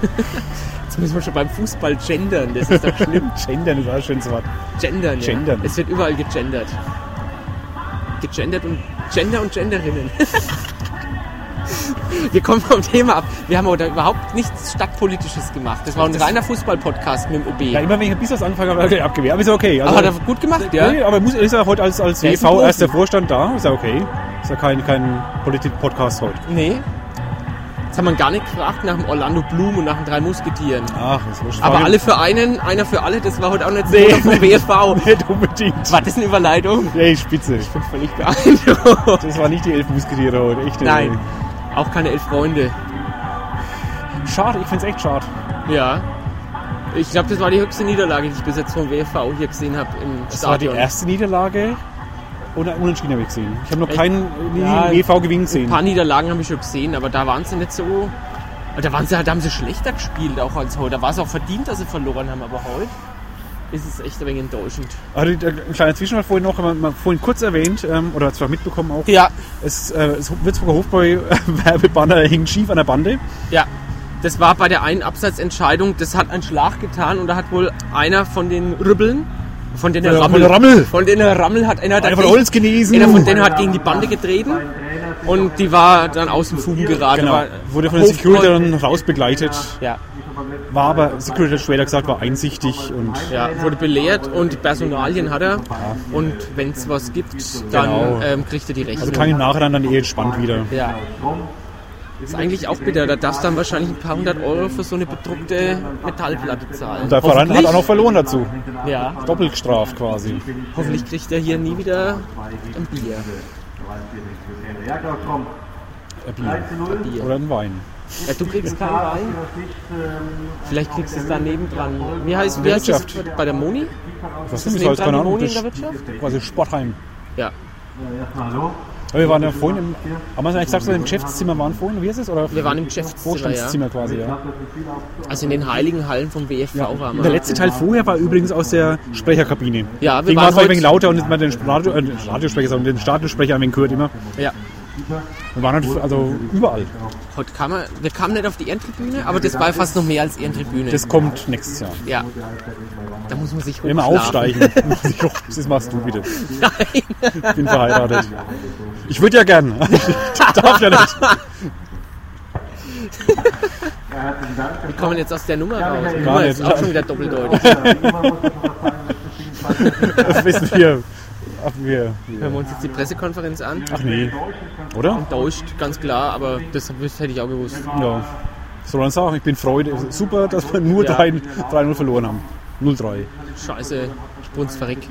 [laughs] Jetzt müssen wir schon beim Fußball gendern, das ist doch schlimm. [laughs] Gendern ist auch ein schönes Wort. Gendern, ja. Gendern. Es wird überall gegendert. Gegendert und Gender und Genderinnen. [laughs] Wir kommen vom Thema ab. Wir haben heute überhaupt nichts Stadtpolitisches gemacht. Das war ein reiner Fußball-Podcast mit dem OB. Ja, immer wenn ich ein bisschen was angefangen habe, ich abgewehrt. Aber ist ja okay. Also, Aber hat er gut gemacht, ja? Nee, aber muss, ist ja heute als, als WV Profi. erster Vorstand da. Ist ja okay. Ist ja kein, kein Politik-Podcast heute. Nee. Jetzt haben wir gar nicht gefragt nach dem Orlando Bloom und nach den drei Musketieren. Ach, das wurscht. Aber alle für einen, einer für alle, das war heute auch nicht so Nee. vom WFV. [laughs] Nicht unbedingt. War das eine Überleitung? Ey, spitze. Ich bin völlig beeindruckt. Das war nicht die elf Musketiere heute. Echt. Nein, auch keine elf Freunde. Schade, ich find's echt schade. Ja. Ich glaube, das war die höchste Niederlage, die ich bis jetzt vom WFV hier gesehen habe im Das war die Stadion. erste Niederlage. Oder Unentschieden habe ich gesehen. Ich habe noch keinen Ja, WV-Gewinn Ein gesehen. paar Niederlagen habe ich schon gesehen, aber da waren sie nicht so. Da waren sie, da haben sie schlechter gespielt auch als heute. Da war es auch verdient, dass sie verloren haben, aber heute ist es echt ein wenig enttäuschend. Also, äh, ein kleiner Zwischenfall vorhin noch, wir mal vorhin kurz erwähnt, ähm, oder zwar mitbekommen auch. Ja, Es, äh, das Würzburger Hofbräu-Werbebanner [laughs] hing schief an der Bande. ja. Das war bei der einen Absatzentscheidung, das hat einen Schlag getan und da hat wohl einer von den Rübbeln, von den Von der- Rammel, von der Rammel. von den Rammel hat einer, Einer von Holz genesen. einer von denen hat gegen die Bande getreten und die war dann aus dem Fugen geraten. Genau. Wurde von der Security dann rausbegleitet. Ja, War aber, Security hat später gesagt, war einsichtig und ja, wurde belehrt und Personalien hat er. Und wenn es was gibt, dann Genau. ähm, kriegt er die Rechnung. also klang im Nachhinein dann eher entspannt wieder. ja. Ist eigentlich auch bitter. Da darfst du dann wahrscheinlich ein paar hundert Euro für so eine bedruckte Metallplatte zahlen. Der Verein hat auch noch verloren dazu. Ja, Doppelt gestraft quasi. hoffentlich kriegt er hier nie wieder ein Bier. Ein Bier. Bier. Oder ein Wein. Ja, du kriegst keinen Wein. Vielleicht kriegst du es da nebendran. Wie heißt, wie heißt das Wirtschaft. bei der Moni? Was Ist das? nebendran Keine Ahnung. Moni in der Wirtschaft? quasi Sportheim. Ja. Aber wir waren ja vorhin im, haben wir es eigentlich gesagt, dass wir im Geschäftszimmer waren vorhin? Wie ist es? Oder Wir waren im Geschäftszimmer, ja. Vorstandszimmer quasi, ja. Also in den heiligen Hallen vom WFV waren Und wir. der letzte Teil vorher war übrigens aus der Sprecherkabine. Ja, wir Deswegen war waren es ein wenig lauter und man den Radio, äh, Radiosprecher, sondern den Stadionsprecher ein wenig gehört immer. Ja. Wir waren halt also überall. Heute kam er, wir kamen nicht auf die Ehrentribüne, aber das war fast noch mehr als Ehrentribüne. Das kommt nächstes Jahr. ja. Da muss man sich Immer hochschlafen. aufsteigen. [laughs] das machst du bitte. Nein. Ich bin verheiratet. Ich würde ja gern. [laughs] Ich darf ja nicht. Wir kommen jetzt aus der Nummer raus. Die Gar Nummer nicht. ist auch schon wieder [laughs] doppeldeutig. Das wissen wir. Ach, wir. Hören wir uns jetzt die Pressekonferenz an. Ach nee. Oder? Täuscht, ganz klar, aber das hätte ich auch gewusst. Ja. Soll man sagen, ich bin Freude. Super, dass wir nur Ja. 3 3-0 verloren haben. 0-3. Scheiße, Spunsverreck.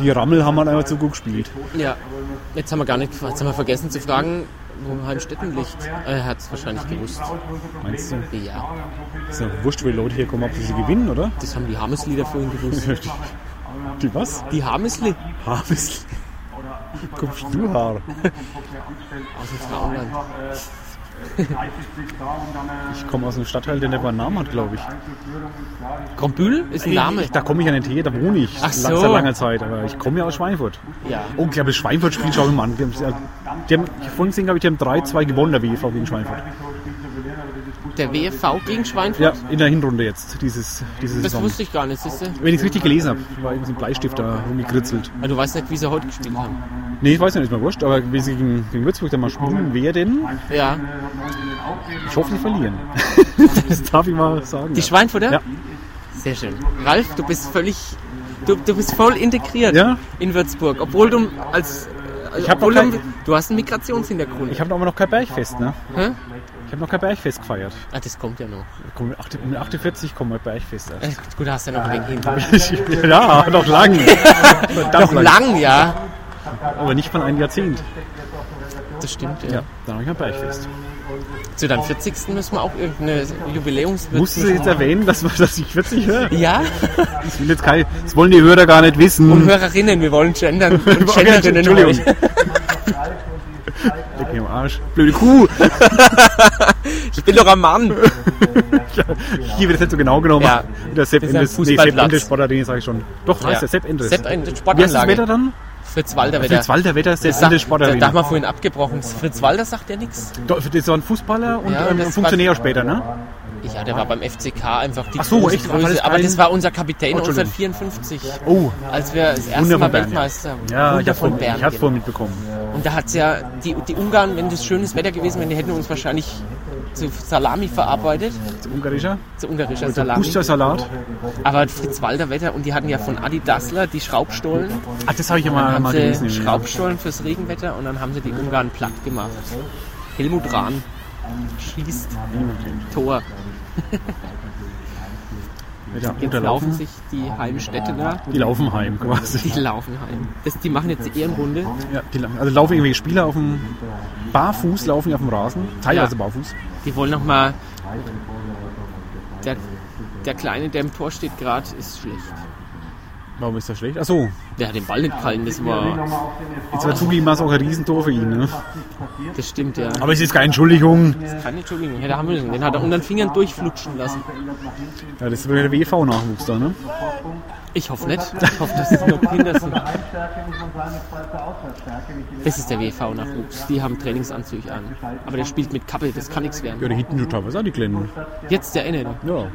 Die Rammel haben halt einfach zu gut gespielt. Ja, jetzt haben wir gar nicht, jetzt haben wir vergessen zu fragen, wo Heimstetten liegt. Er hat es wahrscheinlich gewusst. Meinst du? Ja, Ist ja wurscht, wie Leute hier kommen, ob sie gewinnen, oder? das haben die Hameslieder vorhin gewusst. [laughs] Die was? Die Hamesli Harvest. Kommst du Haar? aus dem Frauenland. Ich komme aus einem Stadtteil, der nicht mal einen Namen hat, glaube ich. Grombühl ist ein Name. Da komme ich ja nicht her, da wohne ich Ach so. seit langer Zeit. Aber ich komme ja aus Schweinfurt. Ja. Oh, ich das Schweinfurt-Spiel, schau mal an. Die haben, die haben, ich habe vorhin gesehen, glaube ich, die haben 3-2 gewonnen, der WEV gegen Schweinfurt. Der WFV gegen Schweinfurt? Ja, in der Hinrunde jetzt, dieses, diese Das Saison. wusste ich gar nicht, siehst du? Wenn ich es richtig gelesen habe, war irgendwie so ein Bleistift da rumgekritzelt. Aber du weißt nicht, wie sie heute gespielt haben. Nee, ich weiß nicht, ist mir wurscht, aber wie sie gegen, gegen Würzburg dann mal spielen werden, Ja. ich hoffe, sie verlieren. [laughs] das darf ich mal sagen. Die ja. Schweinfurter? Ja. Sehr schön. Ralf, du bist völlig. Du, du bist voll integriert Ja. in Würzburg, obwohl du als. Also Ich hab obwohl noch du, kein- du hast einen Migrationshintergrund. Ich habe aber noch kein Bergfest, ne? Hä? Ich habe noch kein Bergfest gefeiert. Ah, das kommt ja noch. Komm, Mit acht- mit 48 kommt mein Bergfest Äh, erst. gut, da hast du ja noch ein wenig hin. [laughs] ja, noch lang. Noch lang, ja. Aber nicht von einem Jahrzehnt. Das stimmt, ja. Ja, dann habe ich ein Bergfest. Zu deinem 40. müssen wir auch irgendeine Jubiläumswürze. Musst du jetzt erwähnen, dass, dass ich 40 höre? Ja? Das, will jetzt kein, das wollen die Hörer gar nicht wissen. Und Hörerinnen, wir wollen gendern. [laughs] Und Genderinnen Entschuldigung. [laughs] Leck am Arsch. Blöde Kuh. [laughs] Ich bin doch ein Mann. [laughs] Hier wird es nicht so genau genommen. Ja. Der Sepp Das ist Endes. Nee, Sepp. Endes Sportarena sage ich schon. Doch, heißt Ja. der Sepp Endes. Sepp, eine Wie heißt das Sportanlage. Wetter dann? Fritz Walder Wetter. Fritz Walter Wetter, Sepp Das, sagt, Endes da, da Sportarena. haben wir vorhin abgebrochen. Fritz Walder sagt ja nichts. Doch, Das war ein Fußballer und Ja, ähm, das Funktionär später, ne? Ja, der war beim FCK einfach die Ach so, große echt? War Größe. das Aber kein- das war unser Kapitän Oh, Entschuldigung. 1954, Oh, als wir das erste Wunder Mal Bern, ja. Weltmeister ja, Wunder ich hab's von vorhin Bern. ich hab's vorhin mitbekommen. Und da hat's ja, die, die Ungarn, wenn das schönes Wetter gewesen wäre, die hätten uns wahrscheinlich zu Salami verarbeitet, Das Ungarischer. zu ungarischer Salami. Pustersalat. Aber Fritz Walder Wetter und die hatten ja von Adi Dassler die Schraubstollen. Ach, das habe ich ja Dann mal, haben mal sie gelesen. Schraubstollen fürs Regenwetter und dann haben sie die Ungarn platt gemacht. Helmut Rahn schießt Tor. [laughs] Der Jetzt laufen sich die Heimstädtener, Die laufen heim quasi. die laufen heim. Das, die machen jetzt die Ehrenrunde. Ja, die, also laufen irgendwelche Spieler auf dem Barfuß, laufen die auf dem Rasen. Teilweise Ja. barfuß. Die wollen nochmal. Der, der Kleine, der im Tor steht gerade, ist schlecht. Warum ist das schlecht? Achso, Der hat den Ball nicht gehalten, das war. jetzt war zugegeben, war es auch ein Riesentor für ihn. Ne? Das stimmt, ja. Aber es ist keine Entschuldigung. Keine Entschuldigung, hätte er haben müssen. Den hat er unter den Fingern durchflutschen lassen. Ja, das ist wieder der WV-Nachwuchs da, ne? Ich hoffe nicht. Ich hoffe, dass es nur Kinder sind. Das ist der WV-Nachwuchs. Die haben Trainingsanzüge an. Aber der spielt mit Kappe, das kann nichts Ja, werden. da hinten tut teilweise auch die Kleinen. Jetzt der Inne, Ja.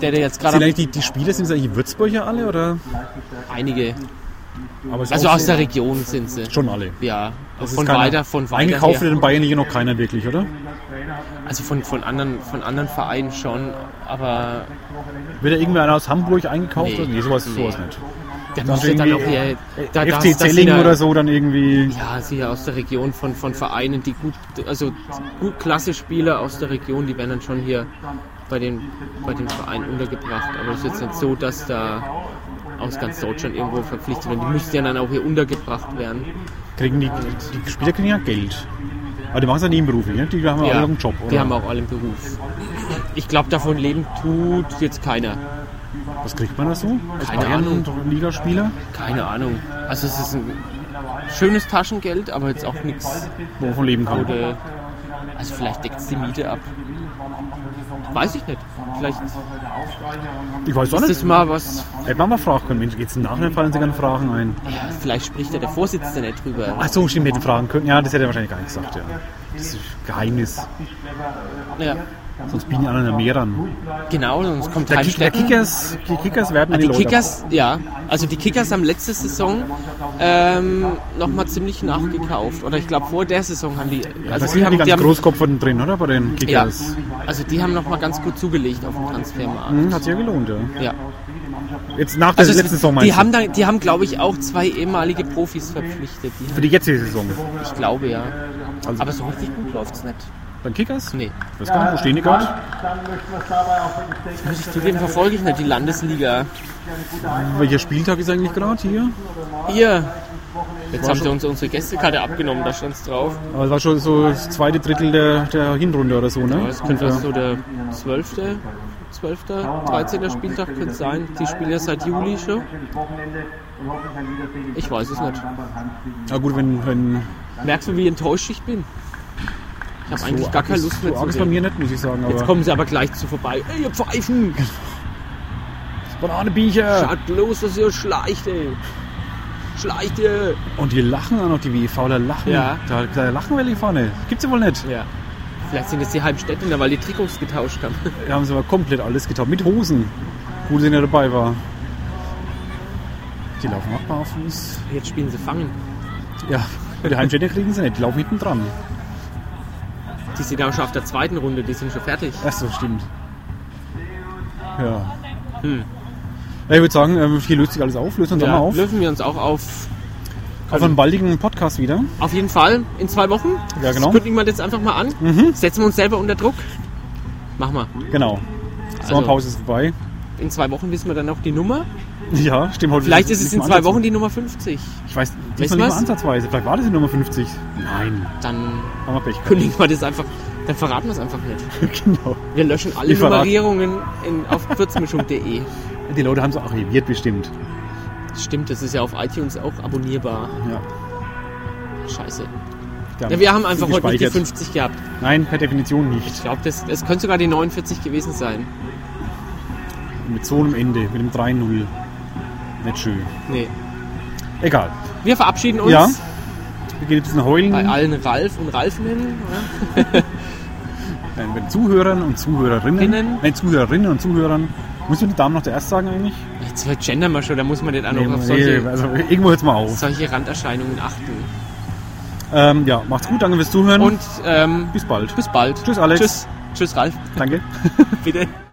der, der jetzt Sind gerade eigentlich die, die Spieler, sind es eigentlich Würzburger alle? Oder? einige, also aus der Region sind sie. Schon alle. Ja, Das ist von weiter, von weiter Eingekauft wird in Bayern hier noch keiner wirklich, oder? Also von, von, anderen, von anderen Vereinen schon, aber Wird da irgendwer einer aus Hamburg eingekauft? Nee. oder? Nee, sowas, Nee. sowas nicht. der Dann müsste dann auch hier... Da, da- FC Zelling ja- oder so dann irgendwie. Ja, sie ja aus der Region von, von Vereinen, die gut, also gut klasse Spieler aus der Region, die werden dann schon hier bei den, bei den Vereinen untergebracht. Aber es ist jetzt nicht so, dass da aus ganz Deutschland irgendwo verpflichtet werden. Die müssten ja dann auch hier untergebracht werden. Kriegen die, die Spieler kriegen ja Geld. Aber die machen es ja nebenberuflich, ne? Die haben ja alle einen Job, oder? die haben auch alle einen Beruf. Ich glaube, davon leben tut jetzt keiner. Was kriegt man da so? Keine Bayern- Ahnung. Ligaspieler? Keine Ahnung. Also es ist ein schönes Taschengeld, aber jetzt auch nichts, Wovon leben kann. du, also vielleicht deckt es die Miete ab. Weiß ich nicht. Vielleicht Ich weiß auch ist nicht. das mal was Hätte man mal fragen können. Mensch, geht's im Nachhinein fallen sich gerne Fragen ein. Ja, vielleicht spricht ja der Vorsitzende nicht drüber. Ach so, stimmt, hätten fragen können. Ja, das hätte er wahrscheinlich gar nicht gesagt, ja. Das ist Geheimnis. Ja, Sonst die anderen ja mehr an. genau, sonst kommt Der, Kick, der. Kickers, die Kickers werden Ah, die Leute Kickers, ja. Also die Kickers haben letzte Saison ähm, nochmal ziemlich nachgekauft. Oder ich glaube vor der Saison haben die. Also das die haben, die ganz die haben, Großkopf von drin, oder? Bei den ja, Kickers. also die haben nochmal ganz gut zugelegt auf dem Transfermarkt. Hm, hat sich ja gelohnt, ja. Ja. Jetzt nach der Also letzten es- Saison meinst die du? haben, da, die haben glaube ich, auch zwei ehemalige Profis verpflichtet. Die, Für die jetzige Saison. ich glaube ja. Also- Aber so richtig gut läuft's nicht. Beim Kickers? Nee. Ich weiß gar nicht, wo stehen die gerade? Muss ich zugeben, verfolge ich nicht die Landesliga. Welcher Spieltag ist eigentlich gerade hier? Hier, Jetzt haben sie uns unsere Gästekarte abgenommen, da stand es drauf. Aber es war schon so das zweite Drittel der, der Hinrunde oder so, ne? Ja, es könnte so der 12., 12., 13. Spieltag könnte sein. Die spielen ja seit Juli schon. Ich weiß es nicht. Ja gut, wenn, wenn Merkst du, wie enttäuscht ich bin? Ich habe eigentlich gar keine Lust mehr zu ist bei mir nicht, muss ich sagen. Jetzt kommen sie aber gleich zu vorbei. Ey, ihr Pfeifen! Bananenbiecher! Schaut bloß, dass ihr schleicht, ey! Schleicht ihr! Und die lachen auch noch, die WEVler lachen. Ja. Da, da lachen welche vorne. Gibt's ja wohl nicht. Ja. Vielleicht sind es die Halbstädter, weil die Trikots getauscht haben. [laughs] Da haben sie aber komplett alles getan. Mit Hosen. Gut, dass ich nicht dabei war. Die laufen auch barfuß. Jetzt spielen sie Fangen. Ja, die Heimstädter kriegen sie nicht. Die laufen hinten dran. Die sind auch schon auf der zweiten Runde, die sind schon fertig. Ach so, stimmt. Ja. Hm. Ja, ich würde sagen, ähm, hier löst sich alles auf. Lösen wir uns Ja, mal auf. lösen wir uns auch auf. Auf einen baldigen Podcast wieder. Auf jeden Fall in zwei Wochen. Ja, genau. Das kündigen wir jetzt einfach mal an. Mhm. Setzen wir uns selber unter Druck. Mach mal. Genau. Also- Sommerpause ist vorbei. In zwei Wochen wissen wir dann auch die Nummer. Ja, stimmt. Heute Vielleicht ist es in zwei. Wochen die Nummer 50. Ich weiß Wissen nicht mal ansatzweise. Vielleicht war das die Nummer 50. Nein, Dann haben wir Pech kündigen wir das einfach. Dann verraten wir es einfach nicht. [laughs] genau. Wir löschen alle Wir Nummerierungen in, auf kurzmischung.de. Die Leute haben es archiviert bestimmt. Stimmt, das ist ja auf iTunes auch abonnierbar. Ja. Scheiße. Ja, wir haben einfach heute nicht die gespeichert. 50 gehabt. Nein, per Definition Ich nicht. glaube, das, das könnte sogar die 49 gewesen sein. Mit so einem Ende, mit dem 3-0. Nicht schön. Nee. Egal. Wir verabschieden uns Ja. Wir gehen jetzt ein heulen. bei allen Ralf und Ralfinnen. Oder? [laughs] Nein, bei den Zuhörern und Zuhörerinnen. Innen. Nein, Zuhörerinnen und Zuhörern. Muss man die Damen noch zuerst sagen eigentlich? Jetzt wird gendern wir schon, da muss man nicht auch noch auf Nee, solche, also irgendwo hört's mal auf. solche Randerscheinungen achten. Ähm, ja, macht's gut, danke fürs Zuhören. Und ähm, bis bald. bis bald. Tschüss, Alex. Tschüss, Tschüss Ralf. Danke. [laughs] Bitte.